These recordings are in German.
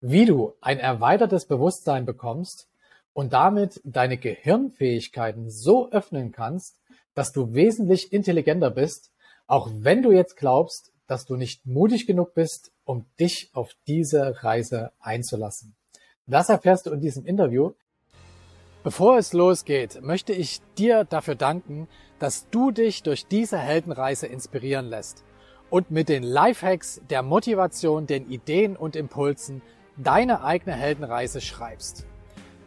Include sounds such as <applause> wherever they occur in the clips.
wie du ein erweitertes Bewusstsein bekommst und damit deine Gehirnfähigkeiten so öffnen kannst, dass du wesentlich intelligenter bist, auch wenn du jetzt glaubst, dass du nicht mutig genug bist, um dich auf diese Reise einzulassen. Das erfährst du in diesem Interview. Bevor es losgeht, möchte ich dir dafür danken, dass du dich durch diese Heldenreise inspirieren lässt und mit den Lifehacks, der Motivation, den Ideen und Impulsen deine eigene Heldenreise schreibst.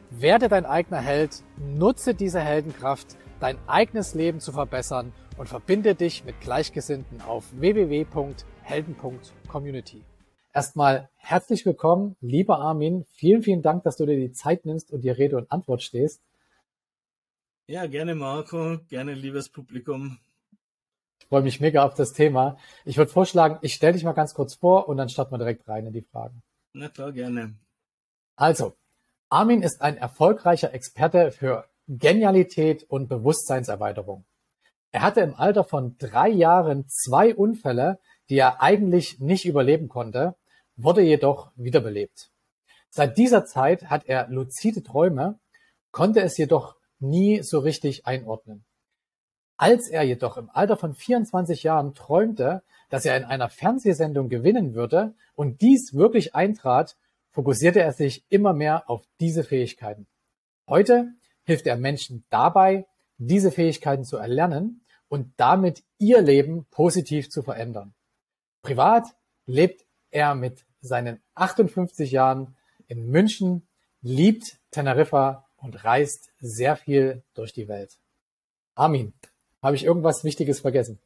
Werde dein eigener Held, nutze diese Heldenkraft, dein eigenes Leben zu verbessern und verbinde dich mit Gleichgesinnten auf www.helden.community. Erstmal herzlich willkommen, lieber Armin. Vielen, vielen Dank, dass du dir die Zeit nimmst und dir Rede und Antwort stehst. Ja, gerne Marco, gerne liebes Publikum. Ich freue mich mega auf das Thema. Ich würde vorschlagen, ich stelle dich mal ganz kurz vor und dann starten wir direkt rein in die Fragen. Na klar, gerne. Also, Armin ist ein erfolgreicher Experte für Genialität und Bewusstseinserweiterung. Er hatte im Alter von drei Jahren zwei Unfälle, die er eigentlich nicht überleben konnte, wurde jedoch wiederbelebt. Seit dieser Zeit hat er luzide Träume, konnte es jedoch nie so richtig einordnen. Als er jedoch im Alter von 24 Jahren träumte, dass er in einer Fernsehsendung gewinnen würde und dies wirklich eintrat, fokussierte er sich immer mehr auf diese Fähigkeiten. Heute hilft er Menschen dabei, diese Fähigkeiten zu erlernen und damit ihr Leben positiv zu verändern. Privat lebt er mit seinen 58 Jahren in München, liebt Teneriffa und reist sehr viel durch die Welt. Armin, habe ich irgendwas Wichtiges vergessen?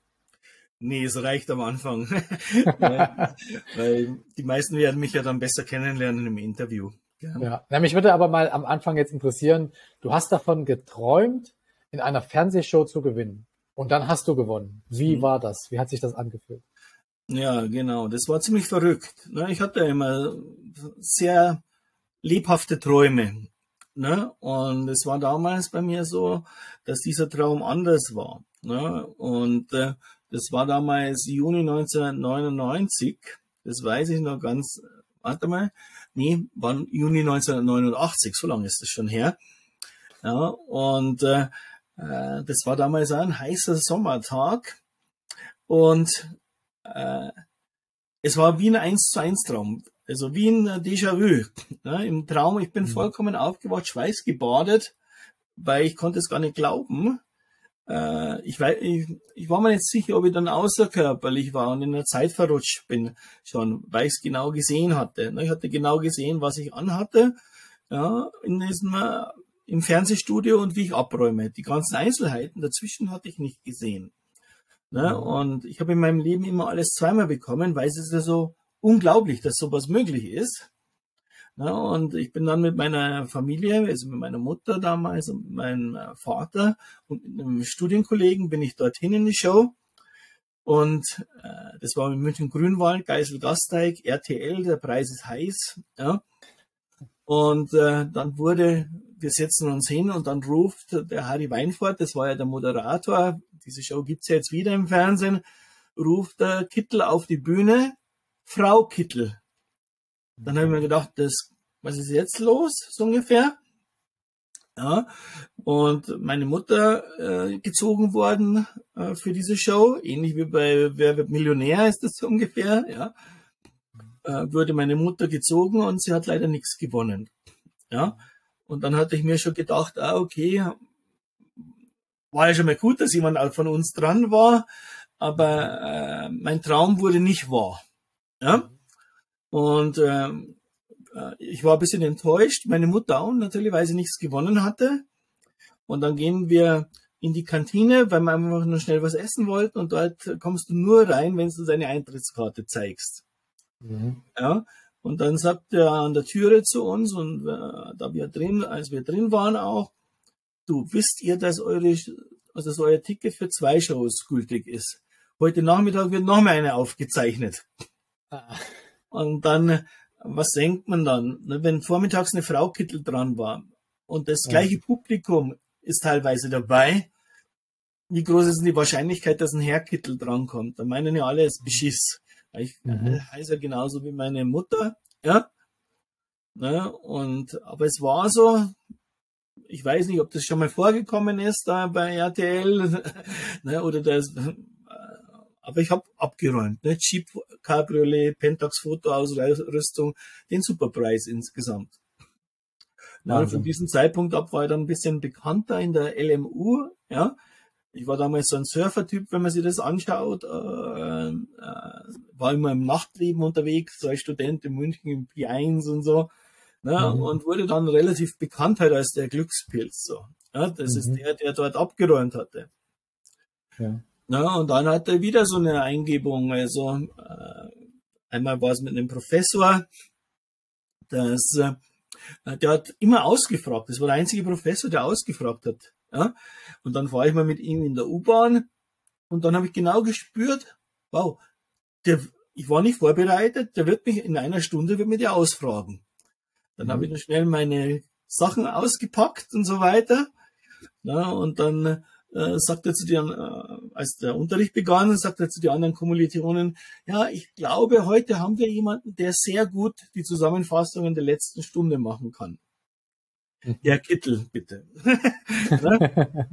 Nee, es reicht am Anfang. <laughs> ja, weil die meisten werden mich ja dann besser kennenlernen im Interview. Ja. ja, mich würde aber mal am Anfang jetzt interessieren, du hast davon geträumt, in einer Fernsehshow zu gewinnen. Und dann hast du gewonnen. Wie mhm. war das? Wie hat sich das angefühlt? Ja, genau. Das war ziemlich verrückt. Ne? Ich hatte immer sehr lebhafte Träume. Ne? Und es war damals bei mir so, dass dieser Traum anders war. Ne? Und äh, das war damals Juni 1999. Das weiß ich noch ganz. Warte mal. Nee, war Juni 1989. So lange ist das schon her. Ja, und äh, äh das war damals ein heißer Sommertag. Und äh, es war wie ein 1 zu 1 Traum. Also wie ein Déjà-vu. Ne? Im Traum, ich bin mhm. vollkommen aufgewacht, schweißgebadet, weil ich konnte es gar nicht glauben. Äh, ich, weiß, ich, ich war mir nicht sicher, ob ich dann außerkörperlich war und in der Zeit verrutscht bin schon, weil ich es genau gesehen hatte. Ne? Ich hatte genau gesehen, was ich anhatte ja, in diesem, äh, im Fernsehstudio und wie ich abräume. Die ganzen Einzelheiten dazwischen hatte ich nicht gesehen. Ne? Mhm. Und ich habe in meinem Leben immer alles zweimal bekommen, weil es ist ja so unglaublich, dass sowas möglich ist. Ne? Und ich bin dann mit meiner Familie, also mit meiner Mutter damals und meinem äh, Vater und mit einem Studienkollegen bin ich dorthin in die Show. Und äh, das war in München Grünwald, Geisel Gasteig, RTL, der Preis ist heiß. Ja. Und äh, dann wurde, wir setzen uns hin und dann ruft der Harry Weinfurt, das war ja der Moderator, diese Show gibt's ja jetzt wieder im Fernsehen, ruft der Kittel auf die Bühne, Frau Kittel. Dann habe ich mir gedacht, das, was ist jetzt los, so ungefähr? Ja, und meine Mutter äh, gezogen worden äh, für diese Show, ähnlich wie bei Wer wird Millionär ist das so <laughs> ungefähr, ja. Äh, wurde meine Mutter gezogen und sie hat leider nichts gewonnen. Ja. Und dann hatte ich mir schon gedacht, ah, okay, war ja schon mal gut, dass jemand von uns dran war, aber äh, mein Traum wurde nicht wahr. Ja? Und ähm, äh, ich war ein bisschen enttäuscht, meine Mutter auch natürlich, weil sie nichts gewonnen hatte. Und dann gehen wir in die Kantine, weil wir einfach nur schnell was essen wollten und dort kommst du nur rein, wenn du deine Eintrittskarte zeigst. Mhm. Ja, und dann sagt er an der Türe zu uns und äh, da wir drin, als wir drin waren auch, du wisst ihr, dass eure, also dass euer Ticket für zwei Shows gültig ist. Heute Nachmittag wird noch mal eine aufgezeichnet. Ah. Und dann, was denkt man dann? Ne, wenn vormittags eine Frau Kittel dran war und das gleiche ja. Publikum ist teilweise dabei, wie groß ist denn die Wahrscheinlichkeit, dass ein Herr Kittel drankommt? Da meinen ja alle, es Beschiss. Ich mhm. heiße ja genauso wie meine Mutter, ja. Ne? Und, aber es war so, ich weiß nicht, ob das schon mal vorgekommen ist da bei RTL <laughs> ne, oder das, aber ich habe abgeräumt. Ne? Jeep Cabriolet, Pentax Fotoausrüstung, den Superpreis insgesamt. Na, von diesem Zeitpunkt ab war ich dann ein bisschen bekannter in der LMU. Ja, ich war damals so ein Surfer-Typ, wenn man sich das anschaut. Äh, äh, war immer im Nachtleben unterwegs, so als Student in München im P1 und so. Ne, mhm. Und wurde dann relativ bekannt halt als der Glückspilz. So. Ja, das mhm. ist der, der dort abgeräumt hatte. Ja. Na, und dann hat er wieder so eine Eingebung. Also äh, einmal war es mit einem Professor, dass äh, der hat immer ausgefragt. Das war der einzige Professor, der ausgefragt hat. Ja? Und dann fahre ich mal mit ihm in der U-Bahn und dann habe ich genau gespürt, wow, der, ich war nicht vorbereitet, der wird mich in einer Stunde wird mir der ausfragen. Dann mhm. habe ich dann schnell meine Sachen ausgepackt und so weiter. Ja, und dann äh, sagt er zu den, äh, als der Unterricht begann, sagt er zu den anderen Kommilitonen, ja, ich glaube, heute haben wir jemanden, der sehr gut die Zusammenfassungen der letzten Stunde machen kann. Mhm. Der Kittel, bitte. <laughs>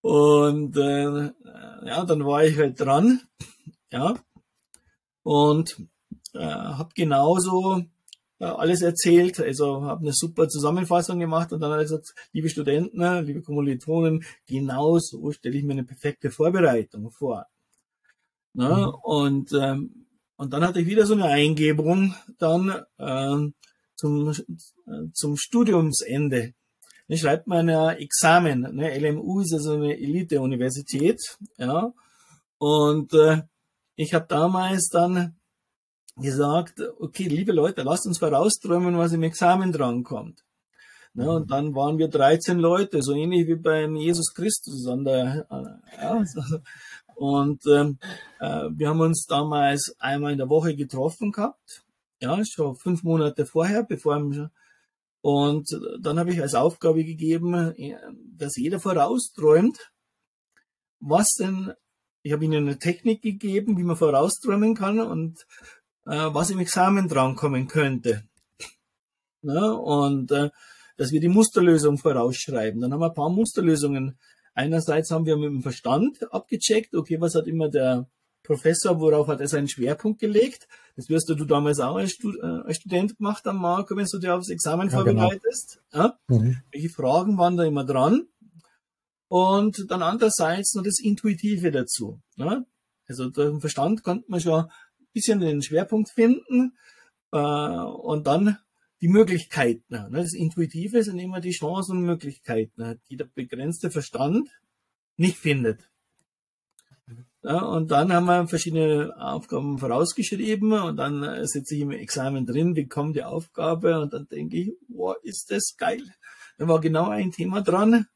und äh, ja, dann war ich halt dran, ja, und äh, habe genauso alles erzählt, also habe eine super Zusammenfassung gemacht und dann hat er gesagt, liebe Studenten, liebe Kommilitonen, genau so stelle ich mir eine perfekte Vorbereitung vor. Ne? Mhm. Und, ähm, und dann hatte ich wieder so eine Eingebung dann ähm, zum, zum Studiumsende. Ich schreibt man Examen. Ne? LMU ist also eine Elite-Universität. Ja? Und äh, ich habe damals dann gesagt, okay, liebe Leute, lasst uns vorausträumen, was im Examen drankommt. Ne, und dann waren wir 13 Leute, so ähnlich wie beim Jesus Christus an der, äh, ja, und ähm, äh, wir haben uns damals einmal in der Woche getroffen gehabt, ja, schon fünf Monate vorher, bevor und dann habe ich als Aufgabe gegeben, äh, dass jeder vorausträumt, was denn, ich habe ihnen eine Technik gegeben, wie man vorausträumen kann und was im Examen drankommen könnte. Ja, und äh, dass wir die Musterlösung vorausschreiben. Dann haben wir ein paar Musterlösungen. Einerseits haben wir mit dem Verstand abgecheckt, okay, was hat immer der Professor, worauf hat er seinen Schwerpunkt gelegt? Das wirst du damals auch als, Stud äh, als Student gemacht haben, Marco, wenn du dir aufs Examen ja, genau. vorbereitest. Genau. Ja? Mhm. Welche Fragen waren da immer dran? Und dann andererseits noch das Intuitive dazu. Ja? Also der Verstand konnte man schon bisschen den Schwerpunkt finden äh, und dann die Möglichkeiten. Ne? Das Intuitive sind immer die Chancen und Möglichkeiten, die der begrenzte Verstand nicht findet. Ja, und dann haben wir verschiedene Aufgaben vorausgeschrieben und dann äh, sitze ich im Examen drin, bekomme die Aufgabe und dann denke ich, wow, ist das geil. Da war genau ein Thema dran,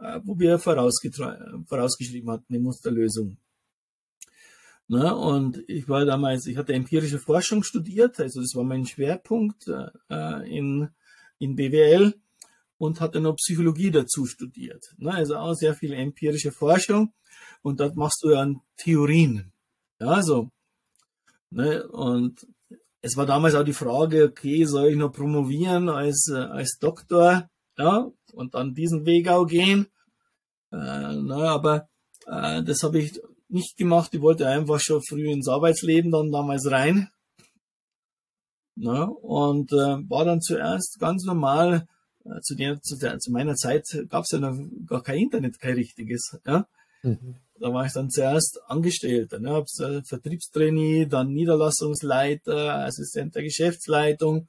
äh, wo wir vorausgeschrieben hatten, die Musterlösung. Ne? Und ich war damals, ich hatte empirische Forschung studiert, also das war mein Schwerpunkt äh, in, in BWL und hatte noch Psychologie dazu studiert. Ne? Also auch sehr viel empirische Forschung und dort machst du ja Theorien. Ja, so. Ne? Und es war damals auch die Frage, okay, soll ich noch promovieren als, äh, als Doktor, ja, und dann diesen Weg auch gehen. Äh, na, aber äh, das habe ich nicht gemacht. Ich wollte einfach schon früh ins Arbeitsleben dann damals rein. Na, und äh, war dann zuerst ganz normal, äh, zu, der, zu, der, zu meiner Zeit gab es ja noch gar kein Internet, kein richtiges. Ja? Mhm. Da war ich dann zuerst Angestellter, ne? Hab's, äh, Vertriebstrainee, dann Niederlassungsleiter, Assistent der Geschäftsleitung.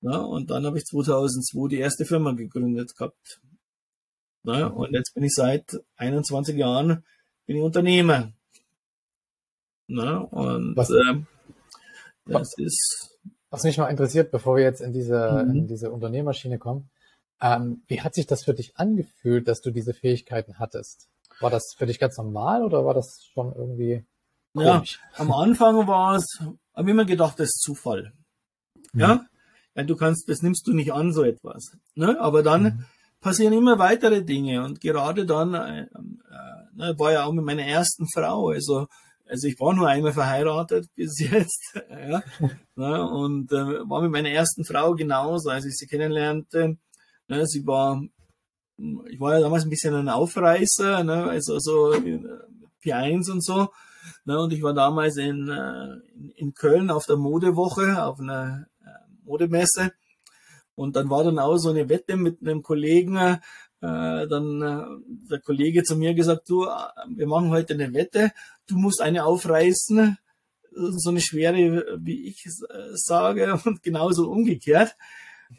Ja? Und dann habe ich 2002 die erste Firma gegründet gehabt. Ja? Und jetzt bin ich seit 21 Jahren bin ich Unternehmer. Na, und was, äh, das ist. Was mich mal interessiert, bevor wir jetzt in diese, mhm. in diese Unternehmerschiene kommen, ähm, wie hat sich das für dich angefühlt, dass du diese Fähigkeiten hattest? War das für dich ganz normal oder war das schon irgendwie komisch? Ja, am Anfang war es, habe immer gedacht, das ist Zufall. Mhm. Ja, weil du kannst, das nimmst du nicht an, so etwas. Ne? Aber dann mhm. Passieren immer weitere Dinge und gerade dann äh, äh, ne, war ja auch mit meiner ersten Frau. Also also ich war nur einmal verheiratet bis <laughs> jetzt, ja, ne, und äh, war mit meiner ersten Frau genauso, als ich sie kennenlernte. Ne, sie war, ich war ja damals ein bisschen ein Aufreißer, ne, also so P1 und so. Ne, und ich war damals in, äh, in Köln auf der Modewoche, auf einer äh, Modemesse. Und dann war dann auch so eine Wette mit einem Kollegen, äh, dann äh, der Kollege zu mir gesagt, du, wir machen heute eine Wette, du musst eine aufreißen, so eine schwere, wie ich äh, sage, <laughs> und genauso umgekehrt.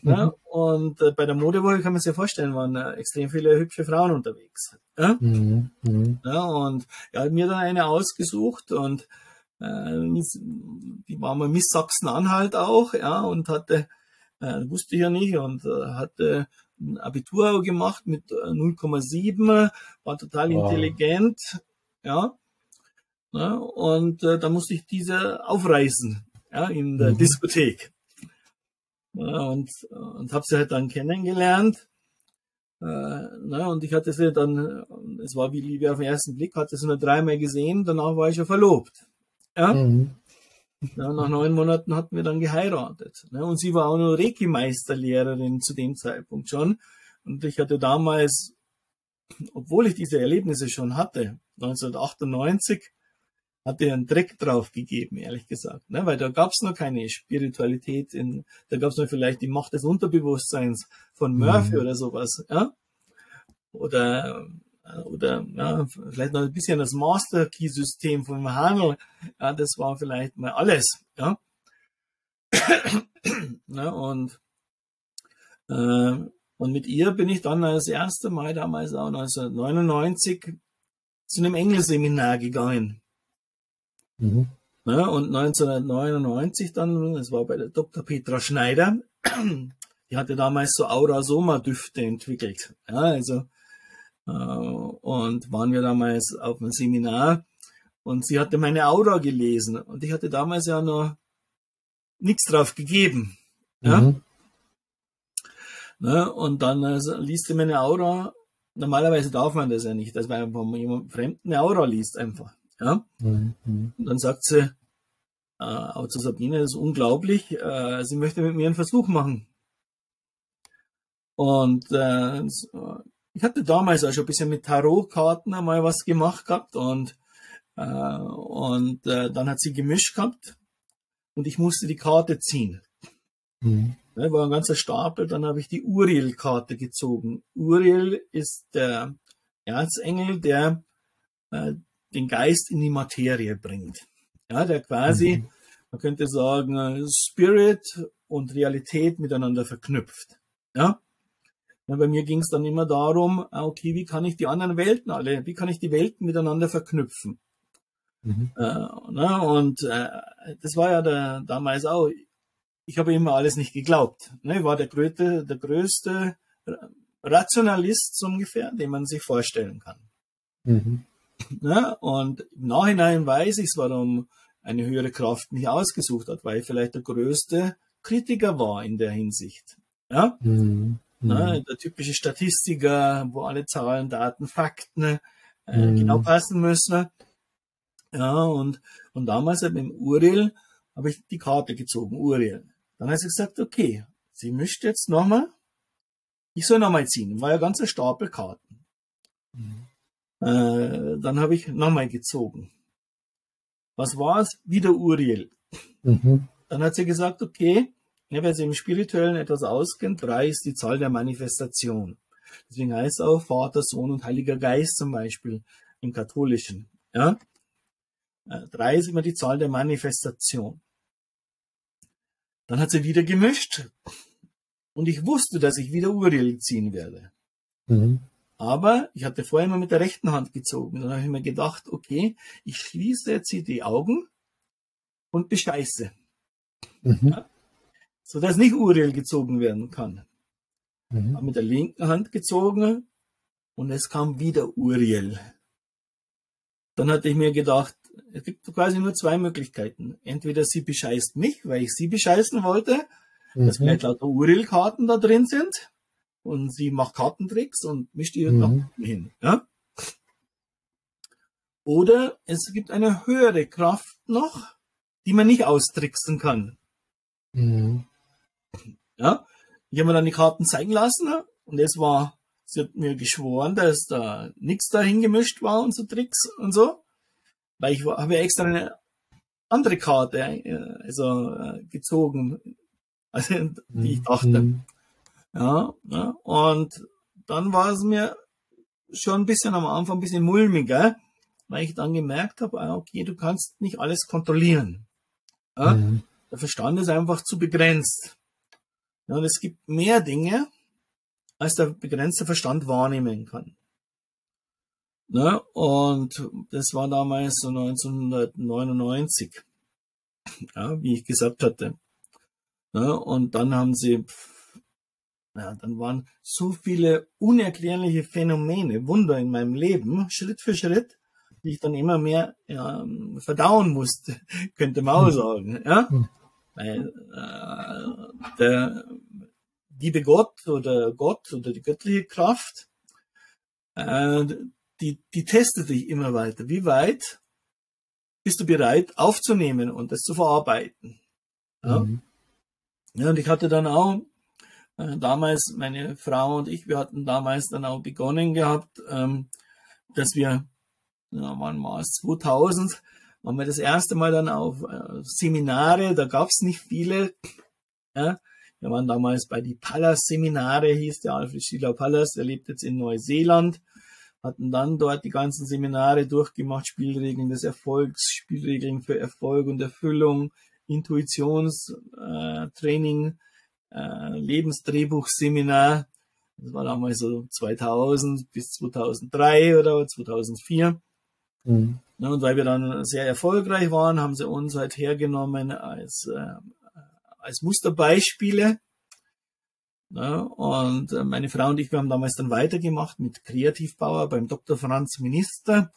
Mhm. Ja, und äh, bei der Modewoche kann man sich ja vorstellen, waren äh, extrem viele hübsche Frauen unterwegs. Ja? Mhm. Mhm. ja und er hat mir dann eine ausgesucht und äh, die war mal Miss Sachsen-Anhalt auch, ja, und hatte, äh, wusste ich ja nicht, und äh, hatte ein Abitur gemacht mit 0,7, äh, war total wow. intelligent, ja. ja und äh, da musste ich diese aufreißen, ja, in der mhm. Diskothek. Ja, und, und habe sie halt dann kennengelernt. Äh, na, und ich hatte sie dann, es war wie Liebe auf den ersten Blick, hatte sie nur dreimal gesehen, danach war ich ja verlobt. Ja? Mhm. Ja nach neun Monaten hatten wir dann geheiratet. Ne? Und sie war auch noch Reiki-Meisterlehrerin zu dem Zeitpunkt schon. Und ich hatte damals, obwohl ich diese Erlebnisse schon hatte, 1998, hat er einen Dreck drauf gegeben, ehrlich gesagt. Ne? Weil da gab's noch keine Spiritualität, in, da gab's noch vielleicht die Macht des Unterbewusstseins von Murphy mhm. oder sowas. Ja? Oder, oder ja, vielleicht noch ein bisschen das Master Key System vom Handel. Ja, das war vielleicht mal alles. Ja? <coughs> ne? Und, äh, und mit ihr bin ich dann das erste Mal damals auch 1999 zu einem Engelseminar gegangen. Mhm. Ja, und 1999 dann, es war bei der Dr. Petra Schneider, <coughs> die hatte damals so Aura-Soma-Düfte entwickelt. Ja, also, äh, und waren wir damals auf einem Seminar und sie hatte meine Aura gelesen und ich hatte damals ja noch nichts drauf gegeben. Ja? Mhm. Ne, und dann also, liest sie meine Aura. Normalerweise darf man das ja nicht, dass man einfach jemand Fremden eine Aura liest einfach. Ja? Mhm. Und dann sagt sie, äh, auch zu Sabine, das ist unglaublich, äh, sie möchte mit mir einen Versuch machen. Und äh, ich hatte damals auch schon ein bisschen mit Tarotkarten einmal was gemacht gehabt und, äh, und äh, dann hat sie gemischt gehabt und ich musste die Karte ziehen. Mhm. Ja, war ein ganzer Stapel, dann habe ich die Uriel-Karte gezogen. Uriel ist der Erzengel, der äh, den Geist in die Materie bringt. Ja, der quasi, mhm. man könnte sagen, Spirit und Realität miteinander verknüpft. Ja. Ja bei mir ging es dann immer darum, ah, okay, wie kann ich die anderen Welten alle, wie kann ich die Welten miteinander verknüpfen? Mhm. Äh, na, und äh, das war ja der, damals auch, ich habe immer alles nicht geglaubt. Ne? Ich war der größte, der größte Rationalist so ungefähr, den man sich vorstellen kann. Mhm. Ne? Und im Nachhinein weiß ich es, warum eine höhere Kraft mich ausgesucht hat, weil ich vielleicht der größte Kritiker war in der Hinsicht. Ja? Mhm. Ne? Der typische Statistiker, wo alle Zahlen, Daten, Fakten äh, mhm. genau passen müssen. Ja, und, und damals mit dem Uriel habe ich die Karte gezogen, Uriel. Dann hat sie gesagt, okay, sie mischt jetzt nochmal, ich soll nochmal ziehen. War ja ganzer Stapel Karten. Mhm. Äh, dann habe ich nochmal gezogen. Was war's? Wieder Uriel. Mhm. Dann hat sie gesagt, okay, ja, wer sich im Spirituellen etwas auskennt, drei ist die Zahl der Manifestation. Deswegen heißt es auch Vater, Sohn und Heiliger Geist zum Beispiel im Katholischen. Ja? Äh, drei ist immer die Zahl der Manifestation. Dann hat sie wieder gemischt und ich wusste, dass ich wieder Uriel ziehen werde. Mhm. Aber ich hatte vorher immer mit der rechten Hand gezogen. Dann habe ich mir gedacht, okay, ich schließe jetzt hier die Augen und bescheiße. Mhm. Ja, sodass nicht Uriel gezogen werden kann. Mhm. Mit der linken Hand gezogen und es kam wieder Uriel. Dann hatte ich mir gedacht, es gibt quasi nur zwei Möglichkeiten. Entweder sie bescheißt mich, weil ich sie bescheißen wollte, mhm. dass vielleicht lauter Uriel-Karten da drin sind und sie macht Kartentricks und mischt ihre mhm. hin. Ja? Oder es gibt eine höhere Kraft noch, die man nicht austricksen kann. Mhm. Ja, ich habe mir dann die Karten zeigen lassen und es war, sie hat mir geschworen, dass da nichts dahin gemischt war und so Tricks und so. Weil ich habe ja extra eine andere Karte äh, also äh, gezogen, <laughs> als die ich dachte. Mhm. Ja, ja, und dann war es mir schon ein bisschen am Anfang ein bisschen mulmiger, weil ich dann gemerkt habe, ah, okay, du kannst nicht alles kontrollieren. Ja? Mhm. Der Verstand ist einfach zu begrenzt. Ja, und es gibt mehr Dinge, als der begrenzte Verstand wahrnehmen kann. Ne? Und das war damals so 1999, ja, wie ich gesagt hatte. Ne? Und dann haben sie, ja, dann waren so viele unerklärliche Phänomene, Wunder in meinem Leben, Schritt für Schritt, die ich dann immer mehr ja, verdauen musste, <laughs> könnte man auch hm. sagen. Ja? Weil äh, der liebe Gott oder Gott oder die göttliche Kraft, äh, die, die testet dich immer weiter. Wie weit bist du bereit aufzunehmen und das zu verarbeiten? Ja, mhm. ja und ich hatte dann auch äh, damals, meine Frau und ich, wir hatten damals dann auch begonnen gehabt, ähm, dass wir, ja, wann war es, 2000, waren wir das erste Mal dann auf äh, Seminare, da gab es nicht viele. Ja, wir waren damals bei die Pallas-Seminare, hieß der Alfred Schiller Pallas, der lebt jetzt in Neuseeland hatten dann dort die ganzen Seminare durchgemacht, Spielregeln des Erfolgs, Spielregeln für Erfolg und Erfüllung, Intuitionstraining, äh, äh, Lebensdrehbuchseminar. Das war damals so 2000 bis 2003 oder 2004. Mhm. Und weil wir dann sehr erfolgreich waren, haben sie uns halt hergenommen als, äh, als Musterbeispiele ja, und äh, meine Frau und ich, wir haben damals dann weitergemacht mit Kreativbauer beim Dr. Franz Minister.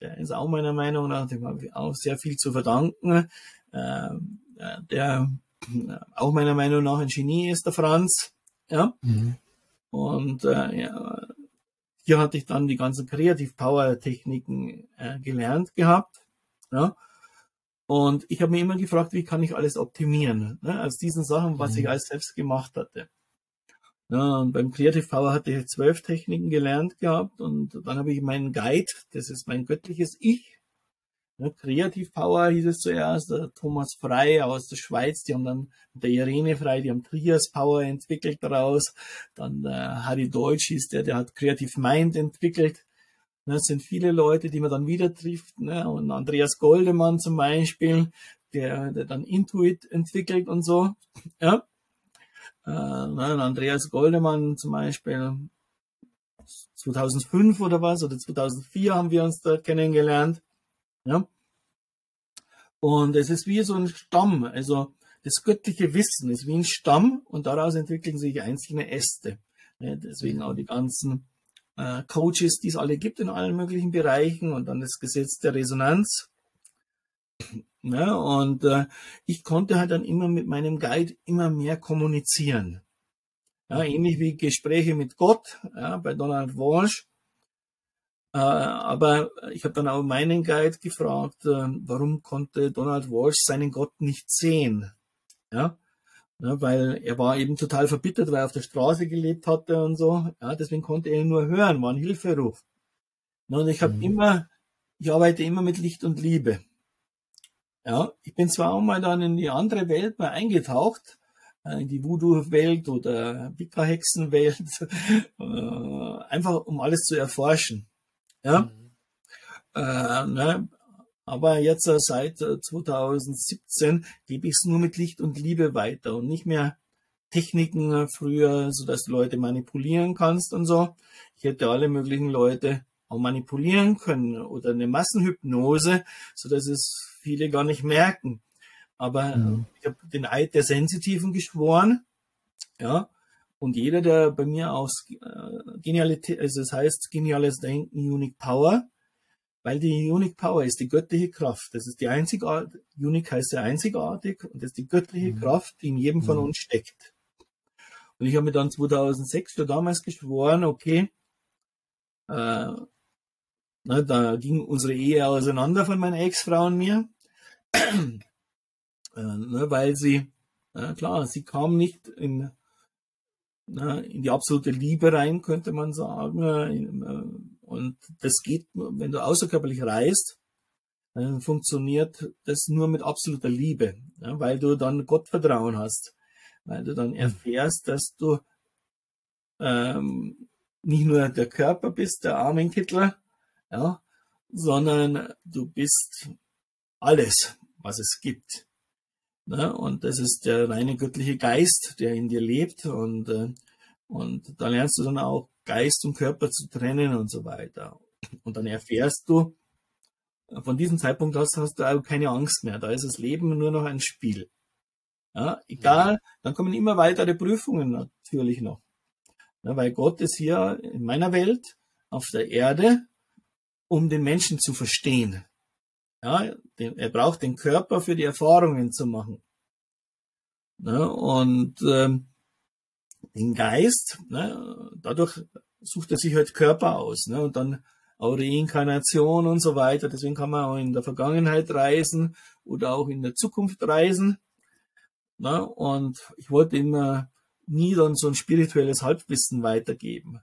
Der ist auch meiner Meinung nach, dem habe ich auch sehr viel zu verdanken. Ähm, äh, der äh, auch meiner Meinung nach ein Genie ist, der Franz. Ja. Mhm. Und äh, ja, hier hatte ich dann die ganzen Kreativ-Power-Techniken äh, gelernt gehabt. Ja. Und ich habe mir immer gefragt, wie kann ich alles optimieren? Ne, aus diesen Sachen, was mhm. ich alles selbst gemacht hatte. Ja, und beim Creative Power hatte ich zwölf Techniken gelernt gehabt und dann habe ich meinen Guide, das ist mein göttliches Ich. Ja, Creative Power hieß es zuerst, der Thomas Frei aus der Schweiz, die haben dann der Irene Frei, die haben Trias Power entwickelt daraus. Dann der Harry Deutsch hieß der, der hat Creative Mind entwickelt. Das sind viele Leute, die man dann wieder trifft. Ne? Und Andreas Goldemann zum Beispiel, der, der dann Intuit entwickelt und so. Ja. Äh, ne, Andreas Goldemann zum Beispiel 2005 oder was, oder 2004 haben wir uns da kennengelernt. Ja. Und es ist wie so ein Stamm, also das göttliche Wissen ist wie ein Stamm und daraus entwickeln sich einzelne Äste. Ja, deswegen auch die ganzen äh, Coaches, die es alle gibt in allen möglichen Bereichen und dann das Gesetz der Resonanz. Ja, und äh, ich konnte halt dann immer mit meinem Guide immer mehr kommunizieren. Ja, ähnlich wie Gespräche mit Gott ja, bei Donald Walsh. Äh, aber ich habe dann auch meinen Guide gefragt, äh, warum konnte Donald Walsh seinen Gott nicht sehen? Ja, ja, weil er war eben total verbittert, weil er auf der Straße gelebt hatte und so. Ja, deswegen konnte er nur hören, war ein Hilferuf. Ja, und ich habe mhm. immer, ich arbeite immer mit Licht und Liebe. Ja, ich bin zwar auch mal dann in die andere Welt mal eingetaucht, äh, in die Voodoo-Welt oder Wicca-Hexen-Welt, <laughs> einfach um alles zu erforschen. Ja, mhm. äh, ne? aber jetzt äh, seit 2017 gebe ich es nur mit Licht und Liebe weiter und nicht mehr Techniken früher, so dass du Leute manipulieren kannst und so. Ich hätte alle möglichen Leute auch manipulieren können oder eine Massenhypnose, so dass es viele gar nicht merken. Aber mhm. ich habe den Eid der Sensitiven geschworen, ja, und jeder, der bei mir aus äh, Genialität, also das heißt geniales Denken, Unique Power, weil die Unique Power ist die göttliche Kraft. Das ist die einzigartige, Unique heißt ja einzigartig und das ist die göttliche mhm. Kraft, die in jedem von mhm. uns steckt. Und ich habe mir dann 2006 schon damals geschworen, okay, äh, Na, da ging unsere Ehe auseinander von meiner Ex-Frau und mir, <clears throat> äh, ne, weil sie, äh, klar, sie kam nicht in, in die absolute Liebe rein, könnte man sagen. Äh, und das geht, wenn du außerkörperlich reist, dann funktioniert das nur mit absoluter Liebe, weil du dann Gottvertrauen hast, weil du dann hm. erfährst, dass du ähm, nicht nur der Körper bist, der Armenkittler, ja, sondern du bist alles, was es gibt. Ne? Und das ist der reine göttliche Geist, der in dir lebt und, äh, und da lernst du dann auch Geist und Körper zu trennen und so weiter. Und dann erfährst du, von diesem Zeitpunkt aus hast du auch keine Angst mehr. Da ist das Leben nur noch ein Spiel. Ja, egal, dann kommen immer weitere Prüfungen natürlich noch. Ja, weil Gott ist hier in meiner Welt auf der Erde, um den Menschen zu verstehen. Ja, er braucht den Körper für die Erfahrungen zu machen. Ja, und ähm, den Geist, ne, dadurch sucht er sich halt Körper aus. Ne, und dann auch Reinkarnation und so weiter. Deswegen kann man auch in der Vergangenheit reisen oder auch in der Zukunft reisen. Ne, und ich wollte immer nie dann so ein spirituelles Halbwissen weitergeben,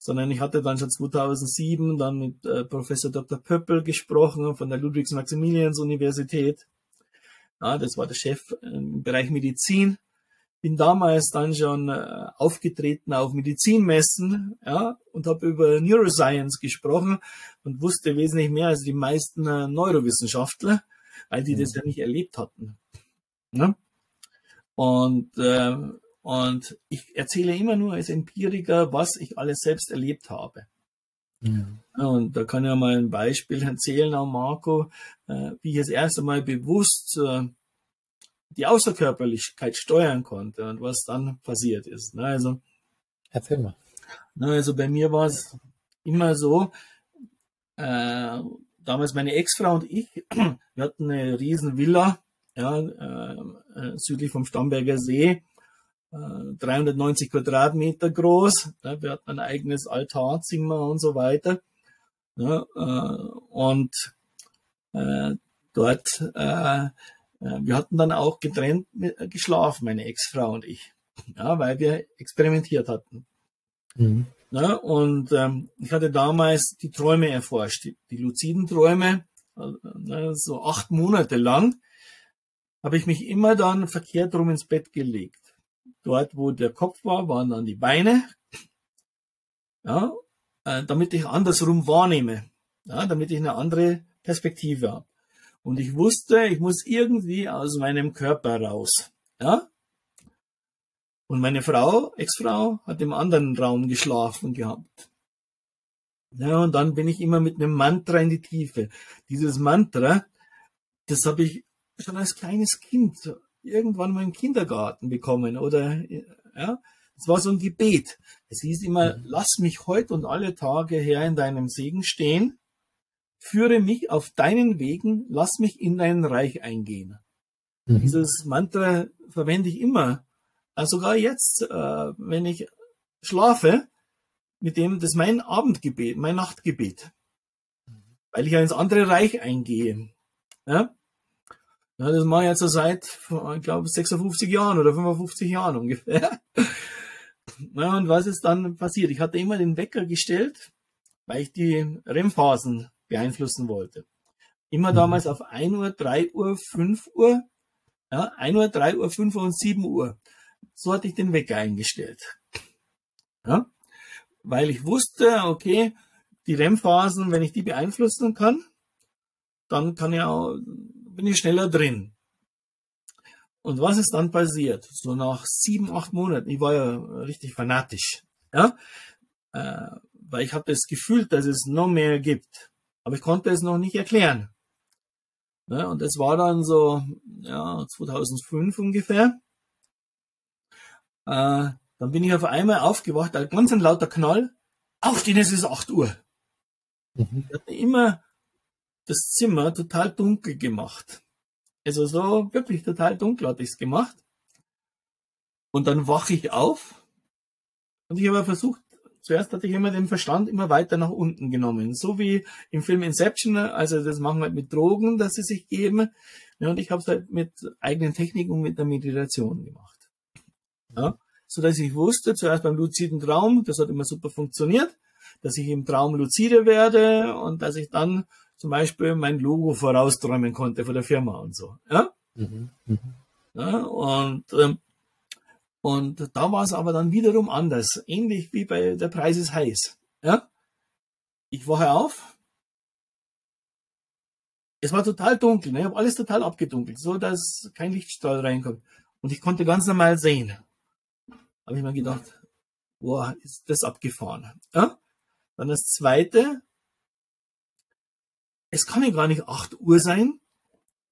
sondern ich hatte dann schon 2007 dann mit äh, Professor Dr. Pöppel gesprochen von der Ludwigs-Maximilians-Universität. Ja, das war der Chef im Bereich Medizin. Bin damals dann schon äh, aufgetreten auf Medizinmessen ja, und habe über Neuroscience gesprochen und wusste wesentlich mehr als die meisten äh, Neurowissenschaftler, weil die mhm. das ja nicht erlebt hatten. Ja? Und äh, und ich erzähle immer nur als Empiriker, was ich alles selbst erlebt habe. Ja. Und da kann ich mal ein Beispiel erzählen, auch Marco, äh, wie ich das erste Mal bewusst äh, die Außerkörperlichkeit steuern konnte und was dann passiert ist. Ne? Also, Erzähl mal. Ne, also bei mir war es immer so, äh, damals meine Ex-Frau und ich, <clears throat> wir hatten eine riesen Villa, ja, äh, südlich vom Stamberger See 390 äh, Quadratmeter groß. Wir hatten ein eigenes Altarzimmer und so weiter. Äh, und äh, dort, wir hatten dann auch getrennt geschlafen, meine Ex-Frau und ich, ja, weil wir experimentiert hatten. Mhm. Ja, und ähm, ich hatte damals die Träume erforscht, die, die luziden Träume, so acht Monate lang, habe ich mich immer dann verkehrt rum ins Bett gelegt. Dort, wo der Kopf war, waren dann die Beine. Ja, äh, damit ich andersrum wahrnehme. Ja, damit ich eine andere Perspektive habe. Und ich wusste, ich muss irgendwie aus meinem Körper raus. Ja? Und meine Frau, Ex-Frau, hat im anderen Raum geschlafen gehabt. Ja, und dann bin ich immer mit einem Mantra in die Tiefe. Dieses Mantra, das habe ich schon als kleines Kind irgendwann mal im Kindergarten bekommen oder ja, es war so ein Gebet. Es hieß immer, mhm. lass mich heute und alle Tage her in deinem Segen stehen, führe mich auf deinen Wegen, lass mich in dein Reich eingehen. Mhm. Dieses Mantra verwende ich immer, also sogar jetzt, äh, wenn ich schlafe, mit dem, das ist mein Abendgebet, mein Nachtgebet, mhm. weil ich ja ins andere Reich eingehe. Ja? Ja, das mache ich jetzt so seit, ich glaube, 56 Jahren oder 55 Jahren ungefähr. <laughs> Ja, und was ist dann passiert? Ich hatte immer den Wecker gestellt, weil ich die REM-Phasen beeinflussen wollte. Immer mhm. damals auf 1 Uhr, 3 Uhr, 5 Uhr, ja, 1 Uhr, 3 Uhr, 5 Uhr und 7 Uhr. So hatte ich den Wecker eingestellt. Ja, weil ich wusste, okay, die REM-Phasen, wenn ich die beeinflussen kann, dann kann ich auch bin ich schneller drin. Und was ist dann passiert? So nach sieben, acht Monaten, ich war ja richtig fanatisch, ja, äh, weil ich habe das Gefühl, dass es noch mehr gibt, aber ich konnte es noch nicht erklären. Ja, und es war dann so, ja, 2005 ungefähr. Äh, dann bin ich auf einmal aufgewacht, ein ganz ein lauter Knall. Aufstehen, es ist 8 Uhr. Mhm. Ich hatte immer das Zimmer total dunkel gemacht. Also so wirklich total dunkel hatte ich es gemacht. Und dann wache ich auf und ich habe versucht, zuerst hatte ich immer den Verstand immer weiter nach unten genommen. So wie im Film Inception, also das machen wir halt mit Drogen, dass sie sich geben. Ja, und ich habe es halt mit eigenen Techniken und mit der Meditation gemacht. Ja, so dass ich wusste, zuerst beim luziden Traum, das hat immer super funktioniert, dass ich im Traum luzide werde und dass ich dann zum Beispiel mein Logo vorausträumen konnte von der Firma und so. Ja? Mhm. Mhm. ja und ähm, und da war es aber dann wiederum anders, ähnlich wie bei der Preis ist heiß. Ja? Ich wache auf. Es war total dunkel, ne? ich habe alles total abgedunkelt, so dass kein Lichtstrahl reinkommt. Und ich konnte ganz normal sehen. Habe ich mir gedacht, boah, ist das abgefahren. Ja? Dann das zweite, es kann ja gar nicht 8 Uhr sein,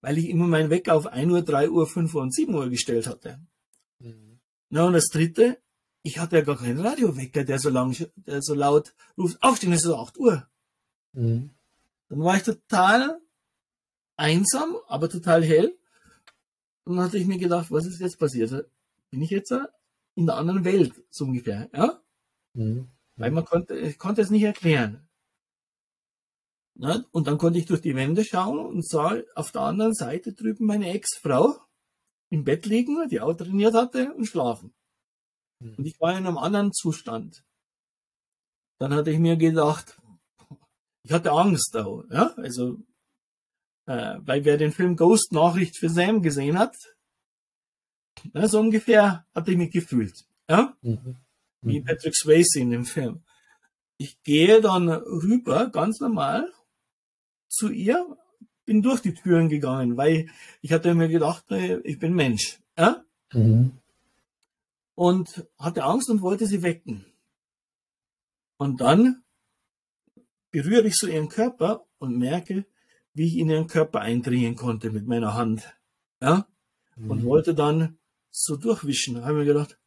weil ich immer meinen Wecker auf 1 Uhr, 3 Uhr, 5 Uhr und 7 Uhr gestellt hatte. Mhm. Na, und das dritte, ich hatte ja gar keinen Radiowecker, der so lang, der so laut ruft, aufstehen, es ist 8 Uhr. Mhm. Dann war ich total einsam, aber total hell. Und dann hatte ich mir gedacht, was ist jetzt passiert? Bin ich jetzt in der anderen Welt, so ungefähr, ja? Mhm. Weil man konnte, ich konnte es nicht erklären. Na, und dann konnte ich durch die Wände schauen und sah auf der anderen Seite drüben meine Ex-Frau, im Bett liegen, die auch trainiert hatte und schlafen. Hm. Und ich war in einem anderen Zustand. Dann hatte ich mir gedacht, ich hatte Angst auch, ja, also, äh, weil wer den Film Ghost Nachricht für Sam gesehen hat, na, so ungefähr hatte ich mich gefühlt, ja, mhm. wie mhm. Patrick Swayze in dem Film. Ich gehe dann rüber, ganz normal, zu ihr, bin durch die Türen gegangen, weil ich hatte mir gedacht, ich bin Mensch. Ja? Mhm. Und hatte Angst und wollte sie wecken. Und dann berühre ich so ihren Körper und merke, wie ich in ihren Körper eindringen konnte mit meiner Hand. Ja? Mhm. Und wollte dann so durchwischen. Da habe ich mir gedacht,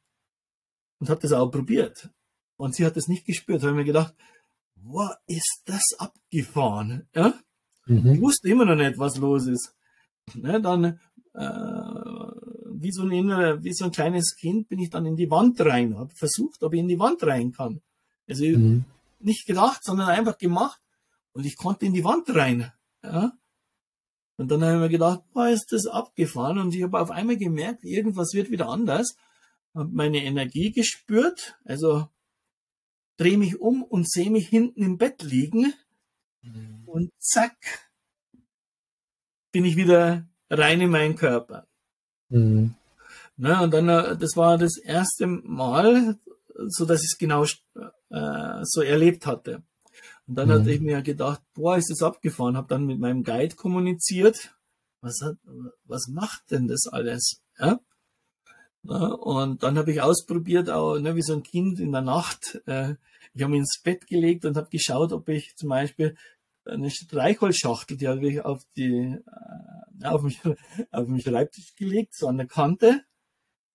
und habe das auch probiert. Und sie hat das nicht gespürt. Da habe ich mir gedacht, wow, ist das abgefahren? Ja? Mhm. Ich wusste immer noch nicht, was los ist. Ne, dann, äh, wie, so ein, wie so ein kleines Kind bin ich dann in die Wand rein, habe versucht, ob ich in die Wand rein kann. Also mhm. nicht gedacht, sondern einfach gemacht und ich konnte in die Wand rein. Ja? Und dann habe ich mir gedacht, boah, ist das abgefahren und ich habe auf einmal gemerkt, irgendwas wird wieder anders. Habe meine Energie gespürt, also drehe mich um und sehe mich hinten im Bett liegen Mhm. Und zack, bin ich wieder rein in meinen Körper. Mhm. Na, und dann, äh, das war das erste Mal, so dass ich es genau äh, so erlebt hatte. Und dann mhm. hatte ich mir gedacht, boah, ist das abgefahren, habe dann mit meinem Guide kommuniziert. Was hat, was macht denn das alles? Ja? Und dann habe ich ausprobiert, auch ne, wie so ein Kind in der Nacht, äh, ich habe mich ins Bett gelegt und habe geschaut, ob ich zum Beispiel eine Streichholzschachtel, die habe ich auf die äh, auf mich <laughs> auf den Schreibtisch gelegt, so an der Kante,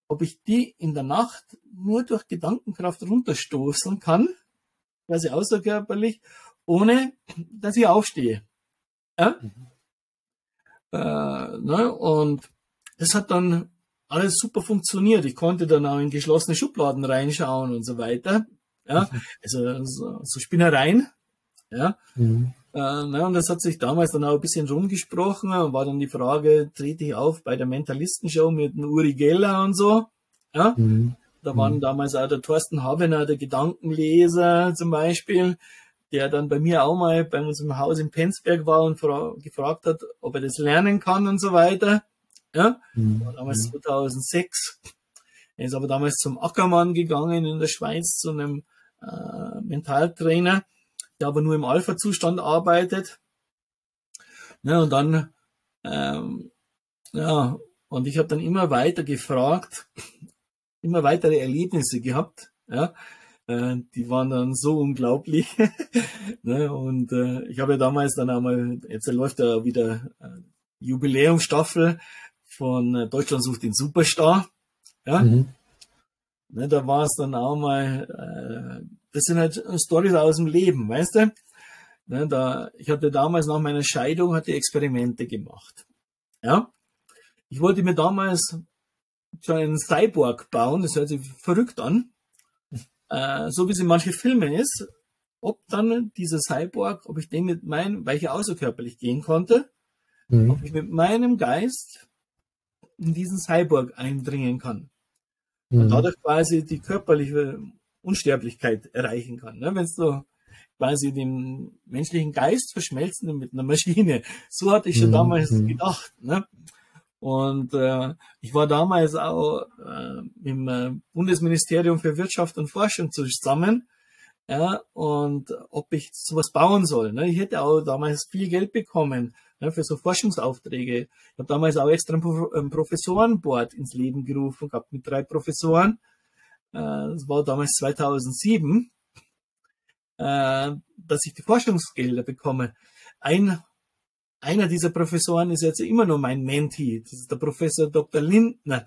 ob ich die in der Nacht nur durch Gedankenkraft runterstoßen kann, quasi außerkörperlich, ohne dass ich aufstehe. Ja? Mhm. Äh, ne? Und das hat dann alles super funktioniert. Ich konnte dann auch in geschlossene Schubladen reinschauen und so weiter. Ja, <laughs> also so, so Spinnereien. Ja. Mhm. Äh, na, und das hat sich damals dann auch ein bisschen rumgesprochen und war dann die Frage, trete ich auf bei der Mentalistenshow mit dem Uri Geller und so. Ja. Mhm. Da waren mhm. damals auch der Thorsten Habener, der Gedankenleser zum Beispiel, der dann bei mir auch mal bei uns im Haus in Penzberg war und gefragt hat, ob er das lernen kann und so weiter. Ja, mhm. war damals 2006. Mhm. Er ist aber damals zum Ackermann gegangen in der Schweiz zu einem äh, Mentaltrainer, der aber nur im Alpha-Zustand arbeitet. Ja, und dann, ähm, ja, und ich habe dann immer weiter gefragt, immer weitere Erlebnisse gehabt, ja, äh, die waren dann so unglaublich. <laughs> ne, und äh, ich habe ja damals dann einmal, jetzt läuft ja wieder äh, Jubiläumsstaffel von äh, Deutschland sucht den Superstar. Ja. Mhm. Ne, da war es dann auch mal, äh, das sind halt Stories aus dem Leben, weißt du? Ne, da, ich hatte damals nach meiner Scheidung hatte Experimente gemacht. Ja. Ich wollte mir damals so einen Cyborg bauen, das hört sich verrückt an. äh, so wie es in manchen Filmen ist, ob dann dieser Cyborg, ob ich den mit meinem, weil ich außerkörperlich gehen konnte, mhm. ob ich mit meinem Geist in diesen Cyborg eindringen kann. Mhm. Und dadurch quasi die körperliche Unsterblichkeit erreichen kann. Ne? Wenn du quasi den menschlichen Geist verschmelzen mit einer Maschine. So hatte ich schon mhm. damals mhm. gedacht. Ne? Und äh, ich war damals auch äh, im äh, Bundesministerium für Wirtschaft und Forschung zusammen. Ja, und ob ich sowas bauen soll. Ne? Ich hätte auch damals viel Geld bekommen ne, für so Forschungsaufträge. Ich habe damals auch extra ein Professorenboard ins Leben gerufen gehabt mit drei Professoren. Äh, das war damals 2007 äh, dass ich die Forschungsgelder bekomme. Ein, einer dieser Professoren ist jetzt immer noch mein Mentee. Das ist der Professor Dr. Lindner.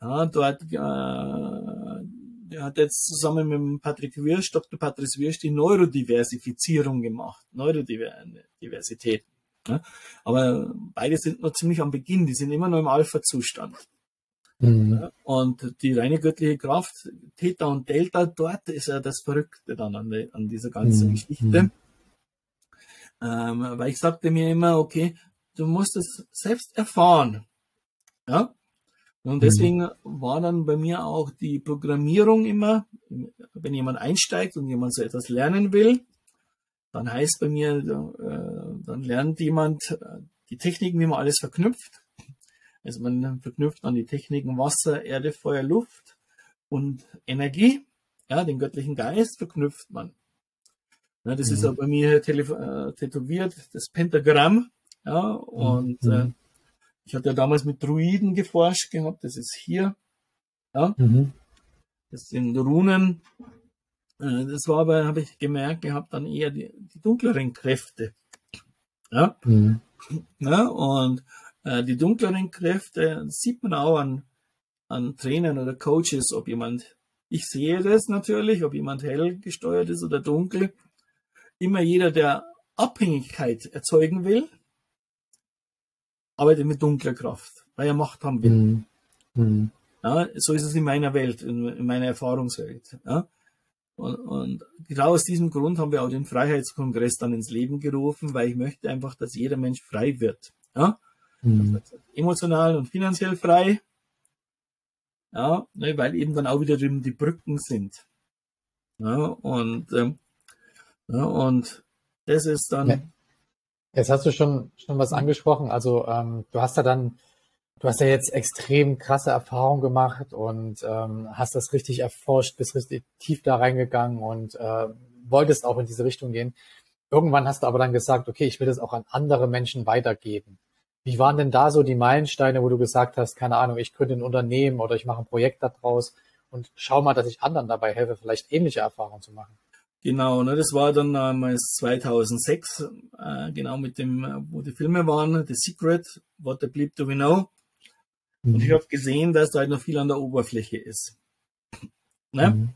Ja, dort, äh, der hat jetzt zusammen mit Patrick Wirsch, Dr. Patrick Wirsch, die Neurodiversifizierung gemacht. Neurodiversität. Ja, aber beide sind noch ziemlich am Beginn. Die sind immer noch im Alpha-Zustand. Mhm. Und die reine göttliche Kraft, Theta und Delta, dort ist ja das Verrückte dann an, die, an dieser ganzen mhm. Geschichte. Mhm. Ähm, weil ich sagte mir immer, okay, du musst es selbst erfahren. Ja? Und mhm. deswegen war dann bei mir auch die Programmierung immer, wenn jemand einsteigt und jemand so etwas lernen will, dann heißt bei mir, äh, dann lernt jemand äh, die Techniken, wie man alles verknüpft. Also man verknüpft an die Techniken Wasser, Erde, Feuer, Luft und Energie. Ja, den göttlichen Geist verknüpft man. Ja, das mhm. ist auch bei mir äh, tätowiert, das Pentagramm. Ja, und mhm. Ich hatte ja damals mit Druiden geforscht gehabt, das ist hier. Ja, mhm. das sind Runen. Äh, das war aber, habe ich gemerkt, gehabt dann eher die, die dunkleren Kräfte. Ja, mhm. ja und äh, die dunkleren Kräfte sieht man auch an, an Trainern oder Coaches, ob jemand, ich sehe das natürlich, ob jemand hell gesteuert ist oder dunkel. Immer jeder, der Abhängigkeit erzeugen will, arbeitet mit dunkler Kraft, weil er Macht haben will. Mhm. Mhm. Ja, so ist es in meiner Welt, in, in meiner Erfahrungswelt. Ja. Und, und, genau aus diesem Grund haben wir auch den Freiheitskongress dann ins Leben gerufen, weil ich möchte einfach, dass jeder Mensch frei wird. Ja? Mhm. Emotional und finanziell frei. Ja, ne, weil eben dann auch wieder die Brücken sind. Ja, und, ähm, ja, und das ist dann. Jetzt hast du schon, schon was angesprochen. Also ähm, du hast ja dann, du hast ja jetzt extrem krasse Erfahrungen gemacht und ähm, hast das richtig erforscht, bist richtig tief da reingegangen und äh, wolltest auch in diese Richtung gehen. Irgendwann hast du aber dann gesagt, okay, ich will das auch an andere Menschen weitergeben. Wie waren denn da so die Meilensteine, wo du gesagt hast, keine Ahnung, ich gründe ein Unternehmen oder ich mache ein Projekt daraus und schau mal, dass ich anderen dabei helfe, vielleicht ähnliche Erfahrungen zu machen? Genau, ne, das war dann damals 2006, äh, genau mit dem, wo die Filme waren, The Secret, What the Bleep Do We Know. Mhm. Und ich habe gesehen, dass da halt noch viel an der Oberfläche ist. <clears throat> Ne? Mhm.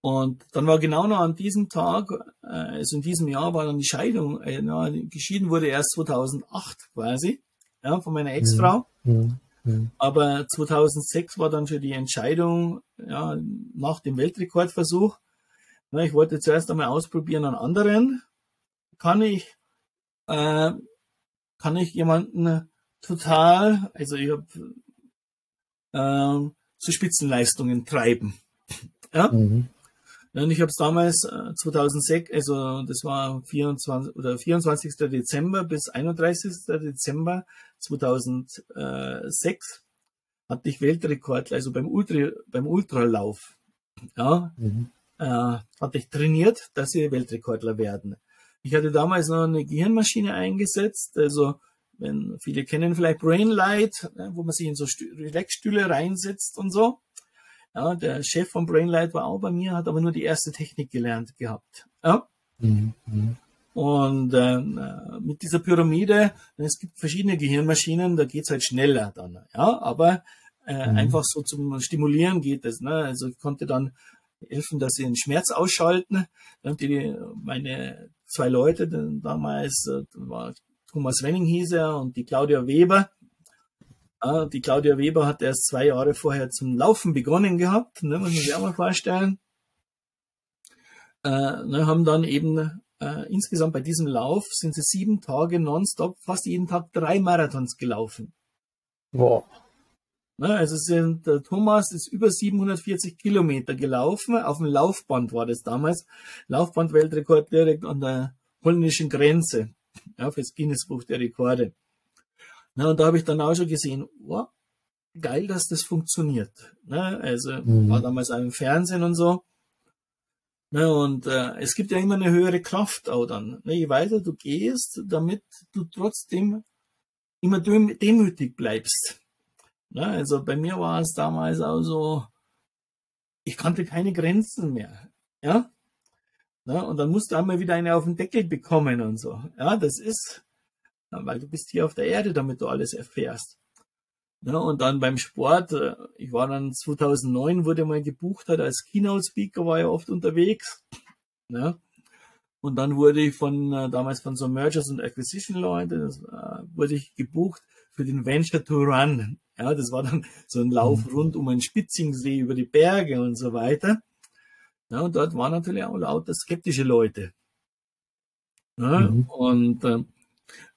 Und dann war genau noch an diesem Tag, äh, also in diesem Jahr war dann die Scheidung, äh, na, geschieden wurde erst 2008 quasi ja, von meiner Ex-Frau. Mhm. Mhm. Aber 2006 war dann schon die Entscheidung, ja, nach dem Weltrekordversuch. Ich wollte zuerst einmal ausprobieren an anderen. Kann ich, äh, kann ich jemanden total, also ich habe äh, zu Spitzenleistungen treiben. Ja? Mhm. Und ich habe es damals äh, 2006, also das war 24 oder 24. Dezember bis 31. Dezember 2006 hatte ich Weltrekord, also beim Ultra, beim Ultralauf. Ja, mhm. Äh, hatte ich trainiert, dass wir Weltrekordler werden. Ich hatte damals noch eine Gehirnmaschine eingesetzt, also wenn viele kennen vielleicht Brainlight, wo man sich in so Relaxstühle reinsetzt und so. Ja, der Chef von Brainlight war auch bei mir, hat aber nur die erste Technik gelernt gehabt. Ja? Mhm. Und ähm, äh, mit dieser Pyramide, es gibt verschiedene Gehirnmaschinen, da geht's halt schneller dann. Ja, aber äh, mhm. einfach so zum Stimulieren geht es. Ne? Also ich konnte dann helfen, dass sie den Schmerz ausschalten. Die, meine zwei Leute, damals äh, war Thomas Renning hieß er und die Claudia Weber, die Claudia Weber hat erst zwei Jahre vorher zum Laufen begonnen gehabt, ne, muss man sich auch mal vorstellen. äh, ne, haben dann eben äh, insgesamt bei diesem Lauf sind sie sieben Tage nonstop, fast jeden Tag drei Marathons gelaufen. Wow. Ne, also sind, der Thomas ist über 740 Kilometer gelaufen. Auf dem Laufband war das damals. Laufband-Weltrekord direkt an der polnischen Grenze. Ja, fürs Guinness-Buch der Rekorde. Na, und da habe ich dann auch schon gesehen, wow, geil, dass das funktioniert. Ne? Also mhm. war damals auch im Fernsehen und so. Ne? Und äh, es gibt ja immer eine höhere Kraft auch dann. Ne? Je weiter du gehst, damit du trotzdem immer demütig bleibst. Ne? Also bei mir war es damals auch so, ich kannte keine Grenzen mehr. Ja. Ne? Und dann musst du einmal wieder eine auf den Deckel bekommen und so. Ja, das ist, weil du bist hier auf der Erde, damit du alles erfährst. Ja, und dann beim Sport, äh, ich war dann 2009, wurde mal gebucht hat als Keynote-Speaker, war ja oft unterwegs. Ja. Und dann wurde ich von, äh, damals von so Mergers und Acquisition Leute, das, äh, wurde ich gebucht für den Venture to Run. Ja, das war dann so ein Lauf mhm. rund um einen Spitzingsee über die Berge und so weiter. Ja, und dort waren natürlich auch lauter skeptische Leute. Ja, mhm. Und äh,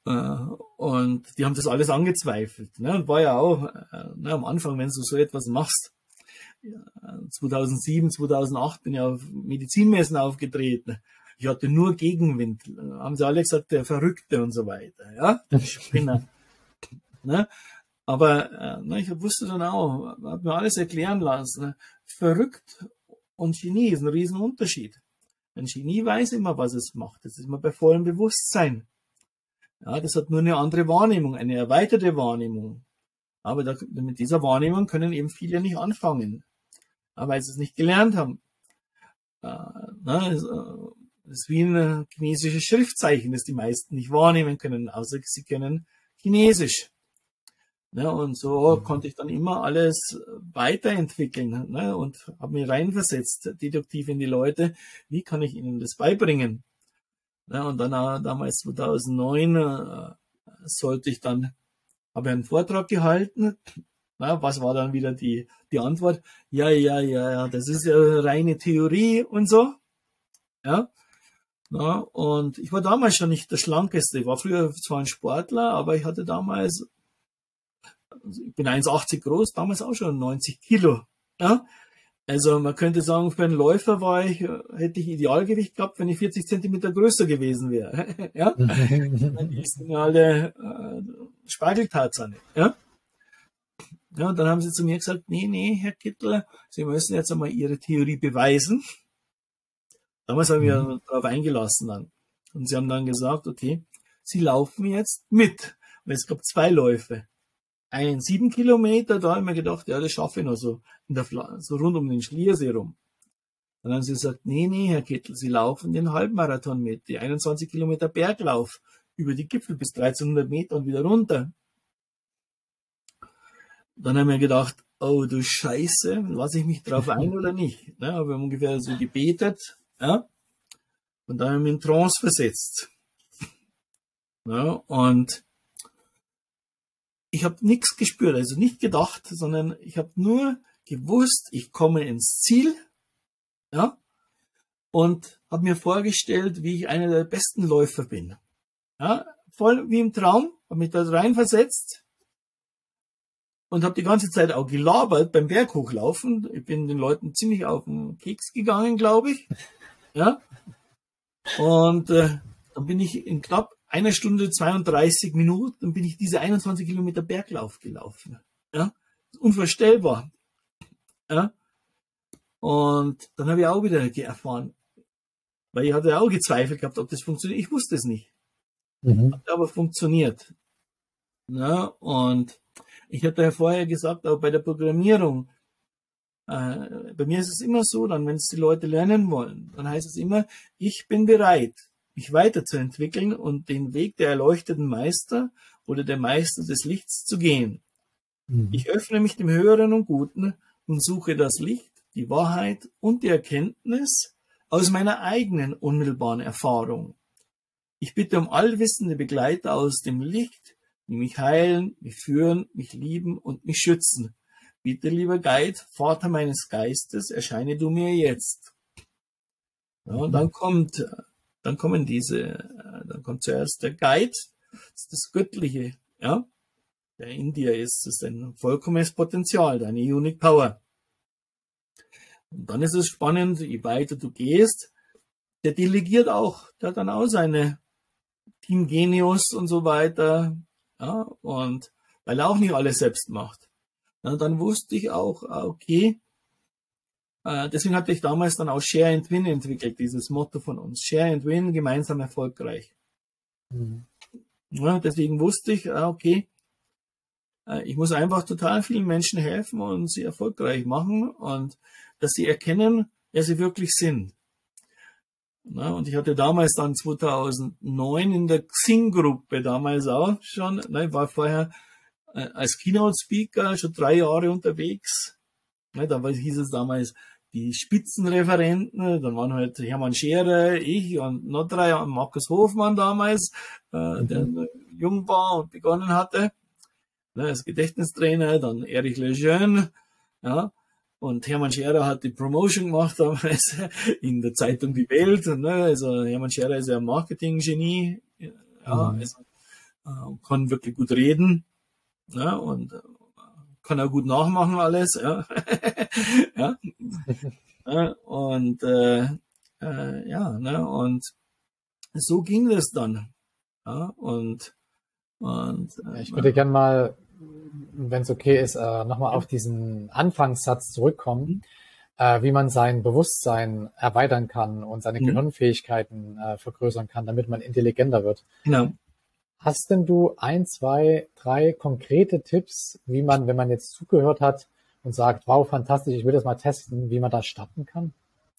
äh, und die haben das alles angezweifelt. Ne? Und war ja auch äh, ne, am Anfang, wenn du so etwas machst. 2007, 2008 bin ich auf Medizinmessen aufgetreten. Ich hatte nur Gegenwind. Haben sie alle gesagt, der Verrückte und so weiter. Ja, der <laughs> Spinner. ne? Aber äh, ne, ich wusste dann auch, habe mir alles erklären lassen. Ne? Verrückt und Genie ist ein Riesenunterschied. Ein Genie weiß immer, was es macht. Das ist immer bei vollem Bewusstsein. Ja, das hat nur eine andere Wahrnehmung, eine erweiterte Wahrnehmung. Aber da, mit dieser Wahrnehmung können eben viele nicht anfangen, weil sie es nicht gelernt haben. Äh, na, es, äh, ist wie ein chinesisches Schriftzeichen, das die meisten nicht wahrnehmen können, außer sie können Chinesisch. Ne, und so konnte ich dann immer alles weiterentwickeln ne, und habe mich reinversetzt, deduktiv in die Leute. Wie kann ich ihnen das beibringen? Ja, und dann äh, damals 2009 äh, sollte ich dann, habe einen Vortrag gehalten. Na, was war dann wieder die, die Antwort? Ja, ja, ja, ja, das ist ja reine Theorie und so. Ja. Na, und ich war damals schon nicht der Schlankeste. Ich war früher zwar ein Sportler, aber ich hatte damals, also ich bin 1,80 groß, damals auch schon 90 Kilo. Ja. Also man könnte sagen, für einen Läufer war ich, hätte ich Idealgewicht gehabt, wenn ich 40 Zentimeter größer gewesen wäre. <laughs> ja? Die <laughs> sind alle äh, Spargeltarzane. Ja? ja, und dann haben sie zu mir gesagt, nee, nee, Herr Kittel, Sie müssen jetzt einmal Ihre Theorie beweisen. Damals haben wir mhm. darauf eingelassen dann. Und sie haben dann gesagt, okay, Sie laufen jetzt mit. Und es gab zwei Läufe einen sieben Kilometer, da habe ich mir gedacht, ja, das schaffe ich noch so, in der, so rund um den Schliersee rum. Dann haben sie gesagt, nee, nee, Herr Kittel, Sie laufen den Halbmarathon mit, die 21 Kilometer Berglauf über die Gipfel bis 1300 Meter und wieder runter. Dann haben wir gedacht, oh du Scheiße, lasse ich mich drauf ein oder nicht? <laughs> Ja, wir haben ungefähr so gebetet, ja, und dann haben wir in Trance versetzt. Ja, und ich habe nichts gespürt, also nicht gedacht, sondern ich habe nur gewusst, ich komme ins Ziel, ja, und habe mir vorgestellt, wie ich einer der besten Läufer bin. Ja, voll wie im Traum, habe mich da reinversetzt und habe die ganze Zeit auch gelabert beim Berghochlaufen. Ich bin den Leuten ziemlich auf den Keks gegangen, glaube ich. Ja. Und äh, dann bin ich in knapp einer Stunde 32 Minuten bin ich diese 21 Kilometer Berglauf gelaufen. Ja, unvorstellbar. Ja, und dann habe ich auch wieder erfahren, weil ich hatte auch gezweifelt gehabt, ob das funktioniert. Ich wusste es nicht. Mhm. Hat aber funktioniert. Ja, und ich hatte ja vorher gesagt, auch bei der Programmierung, äh, bei mir ist es immer so, dann wenn es die Leute lernen wollen, dann heißt es immer, ich bin bereit mich weiterzuentwickeln und den Weg der erleuchteten Meister oder der Meister des Lichts zu gehen. Mhm. Ich öffne mich dem Höheren und Guten und suche das Licht, die Wahrheit und die Erkenntnis aus meiner eigenen unmittelbaren Erfahrung. Ich bitte um allwissende Begleiter aus dem Licht, die mich heilen, mich führen, mich lieben und mich schützen. Bitte, lieber Guide, Vater meines Geistes, erscheine du mir jetzt. Ja, und dann kommt, dann kommen diese, dann kommt zuerst der Guide, das das Göttliche, ja, der in dir ist, ist ein vollkommenes Potenzial, deine Unique Power. Und dann ist es spannend, je weiter du gehst, der delegiert auch, der hat dann auch seine Team Genius und so weiter, ja, und weil er auch nicht alles selbst macht. Ja, dann wusste ich auch, ah, okay, äh, deswegen hatte ich damals dann auch Share and Win entwickelt, dieses Motto von uns. Share and Win, gemeinsam erfolgreich. Mhm. Ja, deswegen wusste ich, ah, okay, äh, ich muss einfach total vielen Menschen helfen und sie erfolgreich machen und dass sie erkennen, wer sie wirklich sind. Na, und ich hatte damals dann 2009 in der Xing-Gruppe damals auch schon, na, ich war vorher äh, als Keynote-Speaker schon drei Jahre unterwegs. Na, da hieß es damals die Spitzenreferenten, dann waren halt Hermann Scherer, ich und noch drei, und Markus Hofmann damals, äh, mhm. der jung war und begonnen hatte, ne, als Gedächtnistrainer, dann Erich Lejeune, ja, und Hermann Scherer hat die Promotion gemacht damals <laughs> in der Zeitung Die Welt. Ne? Also Hermann Scherer ist ja ein Marketing-Genie, ja, mhm. also, äh, kann wirklich gut reden ja, und äh, kann auch gut nachmachen alles. <laughs> Ja, ja. und äh, äh, ja, ne? und so ging das dann. Ja, und und äh, ich würde gerne mal wenn es okay ist, äh, nochmal auf diesen Anfangssatz zurückkommen, mhm. äh, wie man sein Bewusstsein erweitern kann und seine mhm. Gehirnfähigkeiten äh, vergrößern kann, damit man intelligenter wird. Genau. Hast denn du ein, zwei, drei konkrete Tipps, wie man, wenn man jetzt zugehört hat und sagt, wow, fantastisch, ich will das mal testen, wie man da starten kann?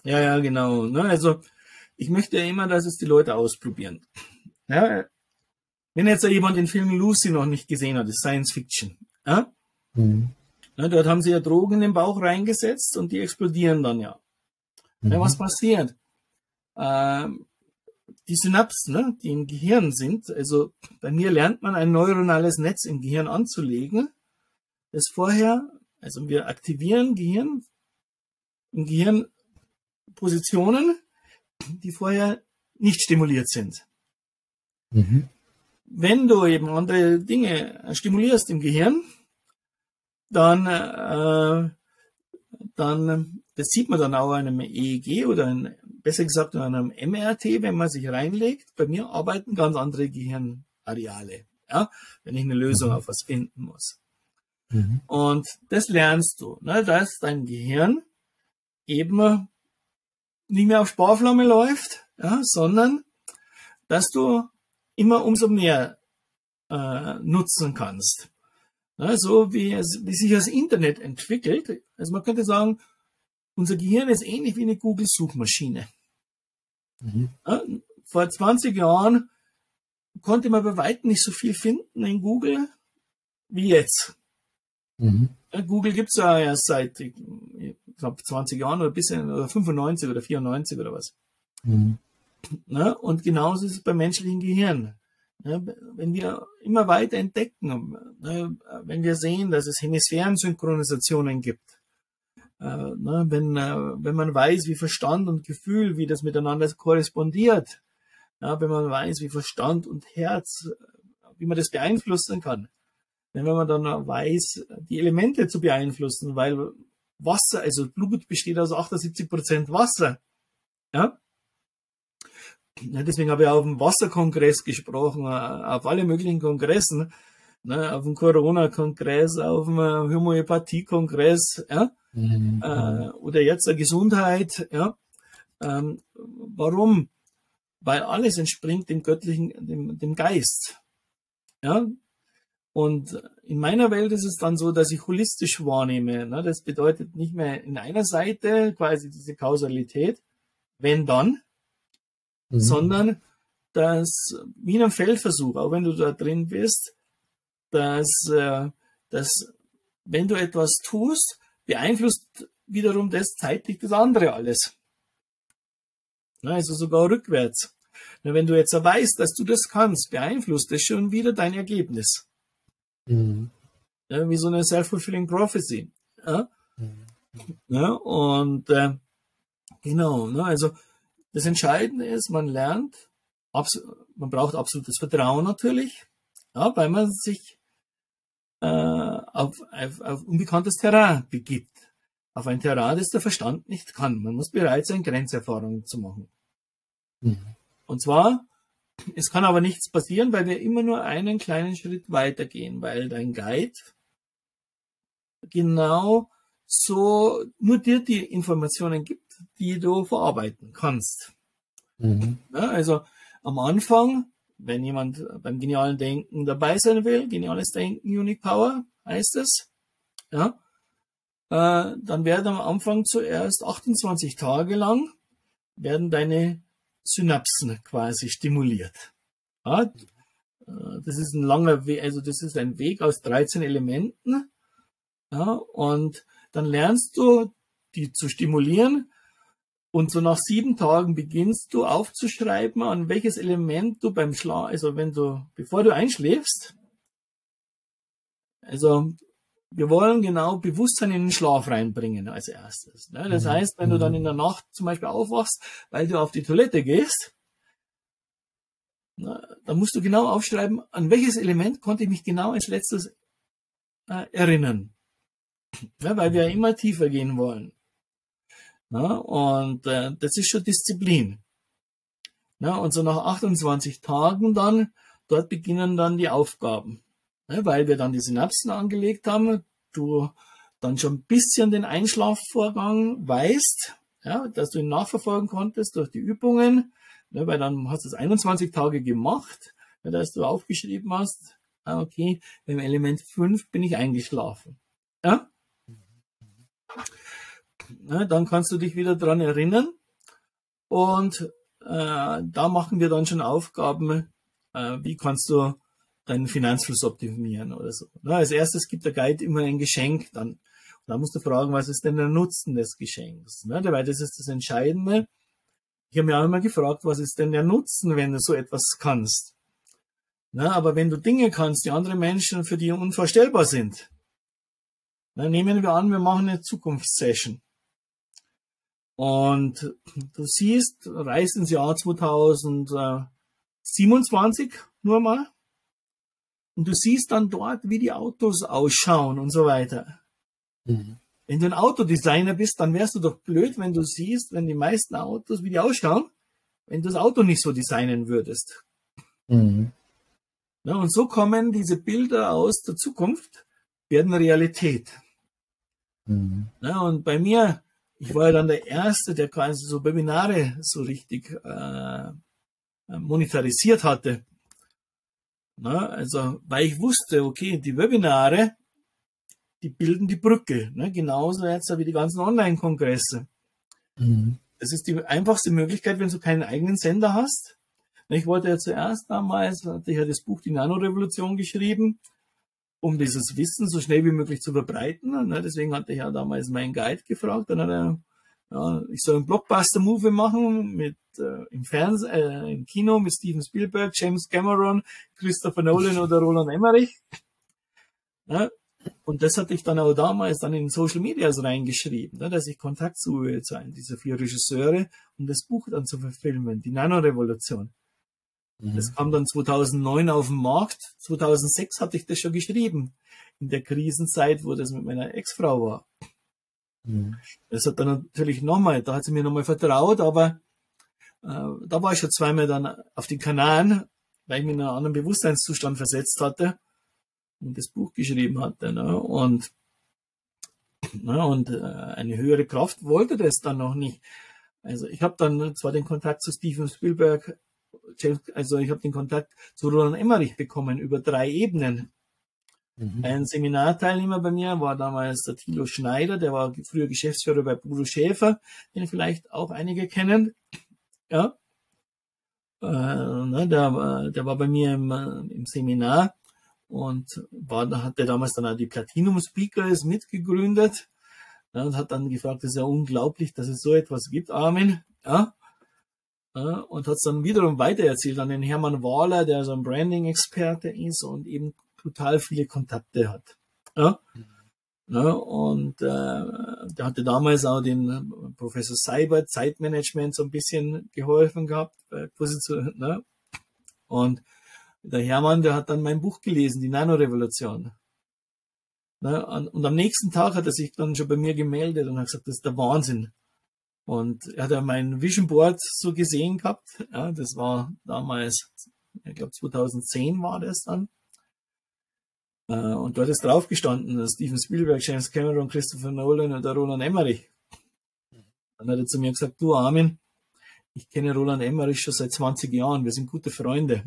Ja, ja, genau. Ne? Also ich möchte ja immer, dass es die Leute ausprobieren. Ja, wenn jetzt jemand den Film Lucy noch nicht gesehen hat, ist Science Fiction. Ja? Mhm. ja? dort haben sie ja Drogen in den Bauch reingesetzt und die explodieren dann ja. Mhm. ja was passiert? Ähm, die Synapsen, ne, die im Gehirn sind, also bei mir lernt man ein neuronales Netz im Gehirn anzulegen, das vorher, also wir aktivieren Gehirn, im Gehirn Positionen, die vorher nicht stimuliert sind. Mhm wenn du eben andere Dinge stimulierst im Gehirn, dann, äh, dann, das sieht man dann auch an einem EEG oder ein, besser gesagt an einem MRT, wenn man sich reinlegt. Bei mir arbeiten ganz andere Gehirnareale, ja, wenn ich eine Lösung mhm. auf was finden muss. Mhm. Und das lernst du, ne, dass dein Gehirn eben nicht mehr auf Sparflamme läuft, ja, sondern dass du immer umso mehr äh, nutzen kannst. Ja, so wie, es, wie sich das Internet entwickelt. Also man könnte sagen, unser Gehirn ist ähnlich wie eine Google-Suchmaschine. Mhm. Vor 20 Jahren konnte man bei weitem nicht so viel finden in Google wie jetzt. Mhm. Google gibt's ja erst seit, ich glaube, 20 Jahren oder bisschen, oder 95 oder 94 oder was. Mhm. Ne? Und genauso ist es beim menschlichen Gehirn. Ne? Wenn wir immer weiter entdecken, ne? wenn wir sehen, dass es Hemisphärensynchronisationen gibt, ne? wenn, äh, wenn man weiß, wie Verstand und Gefühl, wie das miteinander korrespondiert, ja, wenn man weiß, wie Verstand und Herz, wie man das beeinflussen kann, wenn man dann weiß, die Elemente zu beeinflussen, weil Wasser, also Blut besteht aus 78 Prozent Wasser, ja, ja, deswegen habe ich auf dem Wasserkongress gesprochen, äh, auf alle möglichen Kongressen, ne, auf dem Corona-Kongress, auf dem äh, Homöopathie-Kongress, ja, mhm. äh, oder jetzt der Gesundheit, ja. Ähm, warum? Weil alles entspringt dem göttlichen, dem, dem Geist, ja. Und in meiner Welt ist es dann so, dass ich holistisch wahrnehme. Ne? Das bedeutet nicht mehr in einer Seite quasi diese Kausalität, wenn dann, mhm. sondern dass, wie in einem Feldversuch, auch wenn du da drin bist, dass, äh, dass wenn du etwas tust, beeinflusst wiederum das zeitlich das andere alles. Also sogar rückwärts. Wenn du jetzt weißt, dass du das kannst, beeinflusst das schon wieder dein Ergebnis. Mhm. Ja, wie so eine self-fulfilling prophecy. Ja? Mhm. Ja, und äh, genau, ne, also das Entscheidende ist, man lernt, man braucht absolutes Vertrauen natürlich, ja, weil man sich äh, auf, auf, auf unbekanntes Terrain begibt. Auf ein Terrain, das der Verstand nicht kann. Man muss bereit sein, Grenzerfahrungen zu machen. Mhm. Und zwar, es kann aber nichts passieren, weil wir immer nur einen kleinen Schritt weitergehen, weil dein Guide genau so nur dir die Informationen gibt, die du verarbeiten kannst. Mhm. Ja, also am Anfang, wenn jemand beim genialen Denken dabei sein will, geniales Denken, Unique Power heißt es, ja, äh, dann werden am Anfang zuerst 28 Tage lang werden deine Synapsen quasi stimuliert. Ja, äh, das ist ein langer Weg, also das ist ein Weg aus 13 Elementen. Ja, und dann lernst du, die zu stimulieren. Und so nach sieben Tagen beginnst du aufzuschreiben, an welches Element du beim Schlaf, also wenn du, bevor du einschläfst, also wir wollen genau Bewusstsein in den Schlaf reinbringen als erstes. Ne? Das mhm. heißt, wenn du dann in der Nacht zum Beispiel aufwachst, weil du auf die Toilette gehst, dann musst du genau aufschreiben, an welches Element konnte ich mich genau als letztes äh, erinnern. Ja, weil wir ja immer tiefer gehen wollen. Ja, und äh, das ist schon Disziplin. Ja, und so nach 28 Tagen dann, dort beginnen dann die Aufgaben. Ne, weil wir dann die Synapsen angelegt haben, du dann schon ein bisschen den Einschlafvorgang weißt, ja, dass du ihn nachverfolgen konntest durch die Übungen, ne, weil dann hast du es 21 Tage gemacht, ja, dass du aufgeschrieben hast, ah, okay, beim Element 5 bin ich eingeschlafen. Ja? Ne, dann kannst du dich wieder dran erinnern und äh, da machen wir dann schon Aufgaben, äh, wie kannst du deinen Finanzfluss optimieren oder so. Na, als erstes gibt der Guide immer ein Geschenk, dann, dann musst du fragen, was ist denn der Nutzen des Geschenks? Ne? Weil das ist das Entscheidende. Ich habe mir auch immer gefragt, was ist denn der Nutzen, wenn du so etwas kannst? Na, aber wenn du Dinge kannst, die andere Menschen für die unvorstellbar sind, dann nehmen wir an, wir machen eine Zukunftssession. Und du siehst, reist ins Jahr 2027 nur mal und du siehst dann dort, wie die Autos ausschauen und so weiter. Mhm. Wenn du ein Autodesigner bist, dann wärst du doch blöd, wenn du siehst, wenn die meisten Autos, wie die ausschauen, wenn du das Auto nicht so designen würdest. Mhm. Ja, und so kommen diese Bilder aus der Zukunft, werden Realität. Mhm. Ja, und bei mir, ich war ja dann der Erste, der quasi so Webinare so richtig äh, monetarisiert hatte. Ne? Also, weil ich wusste, okay, die Webinare, die bilden die Brücke. Ne? Genauso jetzt wie die ganzen Online-Kongresse. Mhm. Das ist die einfachste Möglichkeit, wenn du keinen eigenen Sender hast. Ich wollte ja zuerst damals, hatte ich ja das Buch Die Nanorevolution geschrieben, um dieses Wissen so schnell wie möglich zu verbreiten. Ne? Deswegen hatte ich ja damals meinen Guide gefragt. Dann hat er ja, ich soll einen Blockbuster-Movie machen mit äh, im Fernsehen, äh, im Kino mit Steven Spielberg, James Cameron, Christopher Nolan oder Roland Emmerich. Ja, und das hatte ich dann auch damals dann in Social Medias reingeschrieben, ne, dass ich Kontakt suche zu einem dieser vier Regisseure, um das Buch dann zu verfilmen, die Nanorevolution. Mhm. Das kam dann 2009 auf den Markt. 2006 hatte ich das schon geschrieben. In der Krisenzeit, wo das mit meiner Ex-Frau war. Mhm. Das hat dann natürlich nochmal, da hat sie mir nochmal vertraut, aber äh, da war ich schon zweimal dann auf den Kanaren, weil ich mich in einen anderen Bewusstseinszustand versetzt hatte und das Buch geschrieben hatte. Ne? Und, ne? und äh, eine höhere Kraft wollte das dann noch nicht. Also ich habe dann zwar den Kontakt zu Steven Spielberg, also ich habe den Kontakt zu Roland Emmerich bekommen über drei Ebenen. Mhm. Ein Seminarteilnehmer bei mir war damals der Thilo Schneider, der war früher Geschäftsführer bei Bruno Schäfer, den vielleicht auch einige kennen. Ja. Äh, ne, der, der war bei mir im, äh, im Seminar und war, da hat er damals dann auch die Platinum Speakers mitgegründet ja, und hat dann gefragt, das ist ja unglaublich, dass es so etwas gibt, Armin. Ja. Ja und hat es dann wiederum weitererzählt an den Hermann Wahler, der so ein Branding-Experte ist und eben total viele Kontakte hat. Ja? Ne? Und äh, der hatte damals auch den Professor Seibert Zeitmanagement so ein bisschen geholfen gehabt bei Position. Ne? Und der Hermann, der hat dann mein Buch gelesen, die Nanorevolution. Ne? Und am nächsten Tag hat er sich dann schon bei mir gemeldet und hat gesagt, das ist der Wahnsinn. Und er hat ja mein Vision Board so gesehen gehabt. Ja, das war damals, ich glaube 2010 war das dann. Äh, und dort ist drauf gestanden, Steven Spielberg, James Cameron, Christopher Nolan und der Roland Emmerich. Dann hat er zu mir gesagt, du Armin, ich kenne Roland Emmerich schon seit 20 Jahren, wir sind gute Freunde.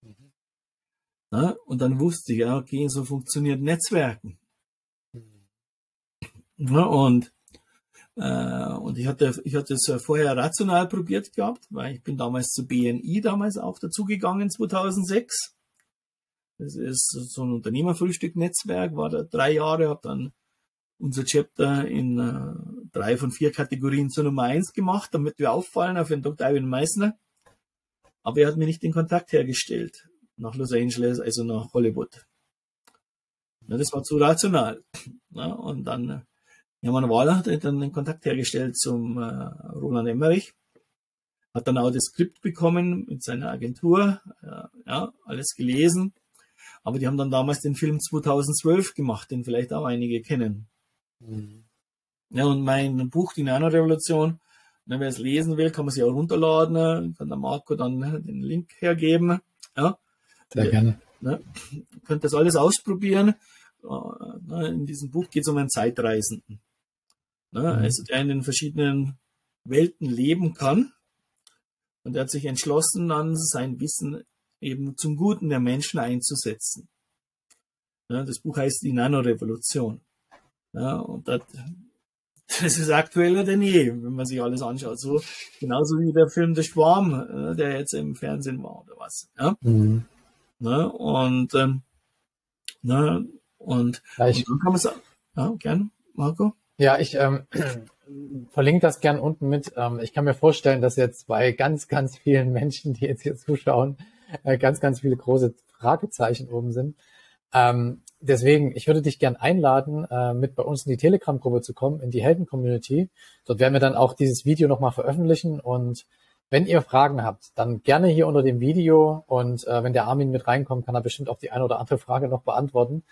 Mhm. Na, und dann wusste ich, ja, okay, so funktioniert Netzwerken. Mhm. Na, und und ich hatte, ich hatte es vorher rational probiert gehabt, weil ich bin damals zu BNI damals auch dazugegangen, 2006. Das ist so ein Unternehmerfrühstück-Netzwerk, war da drei Jahre, habe dann unser Chapter in äh, drei von vier Kategorien zur Nummer eins gemacht, damit wir auffallen auf den Dr. Ivan Meissner. Aber er hat mir nicht den Kontakt hergestellt nach Los Angeles, also nach Hollywood. Ja, das war zu rational. Ja, und dann, Hermann Wahler hat dann den Kontakt hergestellt zum äh, Roland Emmerich, hat dann auch das Skript bekommen mit seiner Agentur, äh, ja, alles gelesen aber die haben dann damals den Film 2012 gemacht, den vielleicht auch einige kennen. Mhm. Ja, und mein Buch, die Nanorevolution, wer es lesen will, kann man sich auch runterladen, kann der Marco dann den Link hergeben. Ja. Sehr gerne. Ja, könnt das alles ausprobieren. In diesem Buch geht es um einen Zeitreisenden. Mhm. Also der in den verschiedenen Welten leben kann. Und er hat sich entschlossen, dann sein Wissen eben zum Guten der Menschen einzusetzen. Ja, das Buch heißt Die Nanorevolution. Ja, und das, <laughs> das ist aktueller denn je, wenn man sich alles anschaut. So, genauso wie der Film Der Schwarm, der jetzt im Fernsehen war oder was. Ja? Mhm. Ne? Und, ähm, ne? und, und dann kann man sagen, ja, gern, Marco? Ja, ich ähm, <clears throat> verlinke das gern unten mit. Ähm, ich kann mir vorstellen, dass jetzt bei ganz, ganz vielen Menschen, die jetzt hier zuschauen, äh, ganz, ganz viele große Fragezeichen oben sind. Ähm, deswegen, ich würde dich gern einladen, äh, mit bei uns in die Telegram-Gruppe zu kommen, in die Helden-Community. Dort werden wir dann auch dieses Video nochmal veröffentlichen und wenn ihr Fragen habt, dann gerne hier unter dem Video und äh, wenn der Armin mit reinkommt, kann er bestimmt auch die eine oder andere Frage noch beantworten.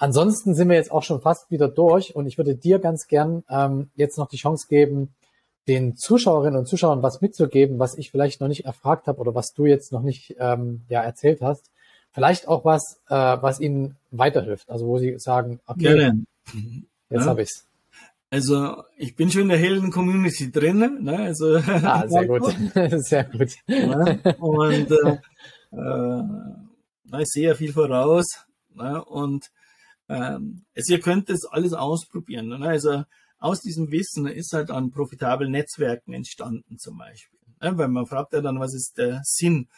Ansonsten sind wir jetzt auch schon fast wieder durch und ich würde dir ganz gern ähm, jetzt noch die Chance geben, den Zuschauerinnen und Zuschauern was mitzugeben, was ich vielleicht noch nicht erfragt habe oder was du jetzt noch nicht ähm, ja, erzählt hast. Vielleicht auch was, äh, was ihnen weiterhilft. Also wo sie sagen, okay, Gerne. jetzt ja. habe ich's. Also ich bin schon in der hellen Community drin. Ne? Also, ah, <laughs> sehr gut. <laughs> sehr gut. Ja, und äh, äh, ich sehe ja viel voraus. Ne? Und ähm, also ihr könnt das alles ausprobieren. Ne? Also aus diesem Wissen ist halt an profitablen Netzwerken entstanden zum Beispiel. Ja, weil man fragt ja dann, was ist der Sinn?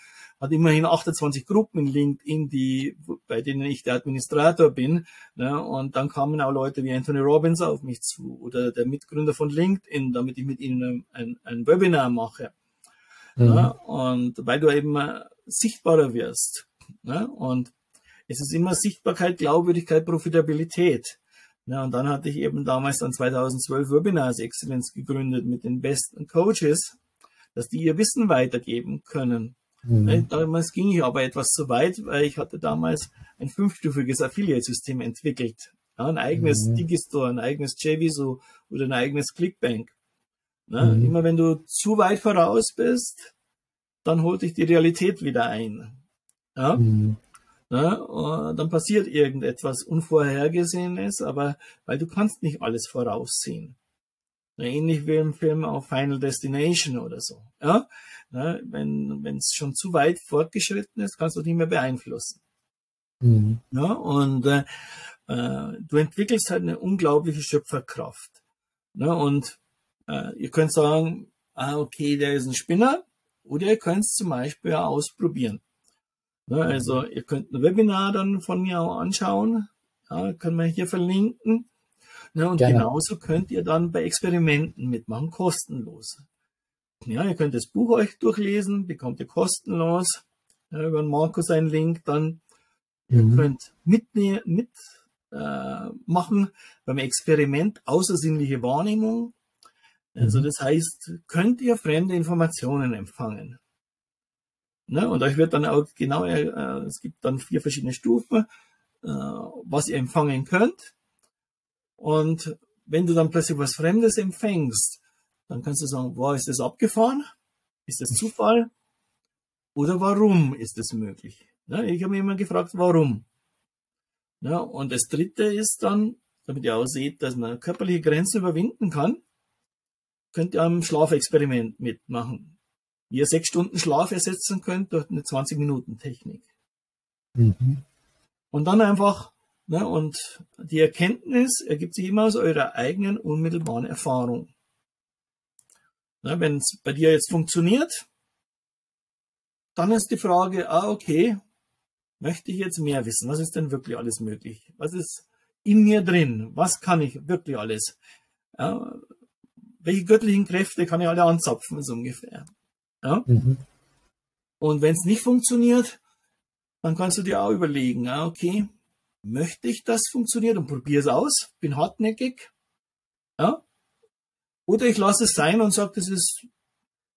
Hat immerhin 28 Gruppen in LinkedIn, die, bei denen ich der Administrator bin. Ne? Und dann kamen auch Leute wie Anthony Robbins auf mich zu oder der Mitgründer von LinkedIn, damit ich mit ihnen ein, ein Webinar mache. Mhm. Ne? Und weil du eben äh, sichtbarer wirst. Ne? Und es ist immer Sichtbarkeit, Glaubwürdigkeit, Profitabilität. Ja, und dann hatte ich eben damals dann 2012 Webinars Excellence gegründet mit den besten Coaches, dass die ihr Wissen weitergeben können. Mhm. Damals ging ich aber etwas zu weit, weil ich hatte damals ein fünfstufiges Affiliate-System entwickelt. Ja, ein eigenes mhm. Digistore, ein eigenes JViso oder ein eigenes Clickbank. Ja, mhm. Immer wenn du zu weit voraus bist, dann holt dich die Realität wieder ein. Ja? Mhm ne, dann passiert irgendetwas Unvorhergesehenes, aber weil du kannst nicht alles voraussehen. Ähnlich wie im Film auf Final Destination oder so. Ja? Ne, wenn es schon zu weit fortgeschritten ist, kannst du nicht mehr beeinflussen. Mhm. Ja, und äh, äh, du entwickelst halt eine unglaubliche Schöpferkraft. Ne, und äh, ihr könnt sagen, ah, okay, der ist ein Spinner, oder ihr könnt es zum Beispiel ausprobieren. Ne, mhm. also ihr könnt ein Webinar dann von mir auch anschauen. Ja, können wir hier verlinken. Ne, und Gerne. genauso könnt ihr dann bei Experimenten mitmachen, kostenlos. Ja, ihr könnt das Buch euch durchlesen, bekommt ihr kostenlos. Ja, über den Markus einen Link dann. Mhm. Ihr könnt mitnehmen, mit äh, machen beim Experiment außersinnliche Wahrnehmung. Also mhm. das heißt, könnt ihr fremde Informationen empfangen? Ne? Und euch wird dann auch genau, äh, es gibt dann vier verschiedene Stufen, äh, was ihr empfangen könnt. Und wenn du dann plötzlich was Fremdes empfängst, dann kannst du sagen, wow, ist das abgefahren? Ist das Zufall? Oder warum ist das möglich? Ja, ich habe mich immer gefragt, warum. Ja, und das dritte ist dann, damit ihr auch seht, dass man körperliche Grenzen überwinden kann, könnt ihr am Schlafexperiment mitmachen. Wie ihr sechs Stunden Schlaf ersetzen könnt durch eine 20-Minuten-Technik. Mhm. Und dann einfach, ne, und die Erkenntnis ergibt sich immer aus eurer eigenen unmittelbaren Erfahrung. Ne, Wenn es bei dir jetzt funktioniert, dann ist die Frage, ah, okay, möchte ich jetzt mehr wissen? Was ist denn wirklich alles möglich? Was ist in mir drin? Was kann ich wirklich alles? Ja, welche göttlichen Kräfte kann ich alle anzapfen, so ungefähr? Ja? Mhm. Und wenn es nicht funktioniert, dann kannst du dir auch überlegen, ah, okay, möchte ich das funktioniert und probiere es aus, bin hartnäckig, ja? Oder ich lasse es sein und sage, das ist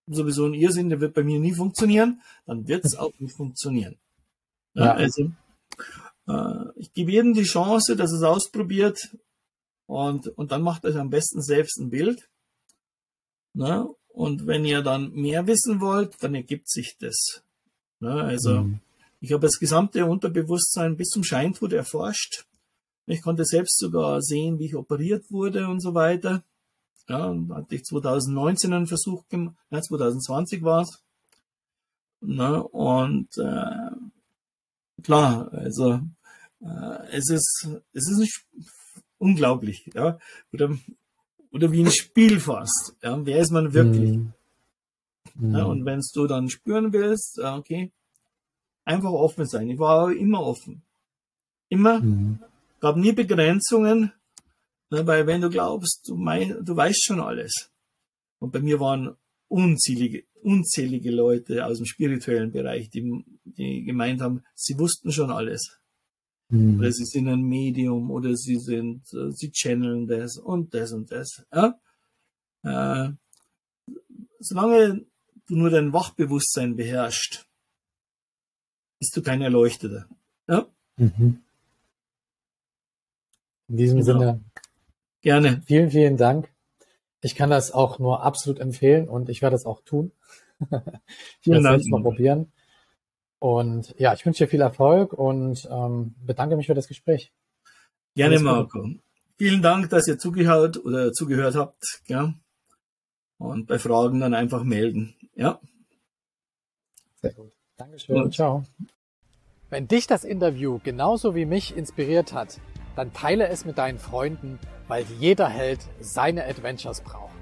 sowieso ein Irrsinn, der wird bei mir nie funktionieren, dann wird es <laughs> auch nicht funktionieren. Ja, Also äh, ich gebe jedem die Chance, dass es ausprobiert und, und dann macht euch am besten selbst ein Bild. Ne? Und wenn ihr dann mehr wissen wollt, dann ergibt sich das. Ne? Also mhm. ich habe das gesamte Unterbewusstsein bis zum Scheintod erforscht. Ich konnte selbst sogar sehen, wie ich operiert wurde und so weiter. Ja, dann hatte ich 2019 einen Versuch gemacht, ja, 2020 war es. Ne? Und äh, klar, also äh, es ist es ist nicht unglaublich, ja, oder oder wie ein Spiel fast. Ja, wer ist man wirklich? Mhm. Ja, und wenn du dann spüren willst, okay, einfach offen sein. Ich war immer offen, immer, mhm. gab nie Begrenzungen, ne, weil wenn du glaubst, du, mein, du weißt schon alles. Und bei mir waren unzählige, unzählige Leute aus dem spirituellen Bereich, die, die gemeint haben, sie wussten schon alles. Mhm. Oder sie sind ein Medium oder sie sind, äh, sie channeln das und das und das. Ja? Äh, solange du nur dein Wachbewusstsein beherrschst, bist du kein Erleuchteter. Ja? Mhm. In diesem genau. Sinne. Gerne. Vielen, vielen Dank. Ich kann das auch nur absolut empfehlen und ich werde es auch tun. <laughs> ich werde es mal probieren. Und ja, ich wünsche dir viel Erfolg und ähm, bedanke mich für das Gespräch. Gerne, Marco. Vielen Dank, dass ihr zugehört oder zugehört habt. Ja. Und bei Fragen dann einfach melden. Ja. Sehr gut. Dankeschön. Und ciao. Wenn dich das Interview genauso wie mich inspiriert hat, dann teile es mit deinen Freunden, weil jeder Held seine Adventures braucht.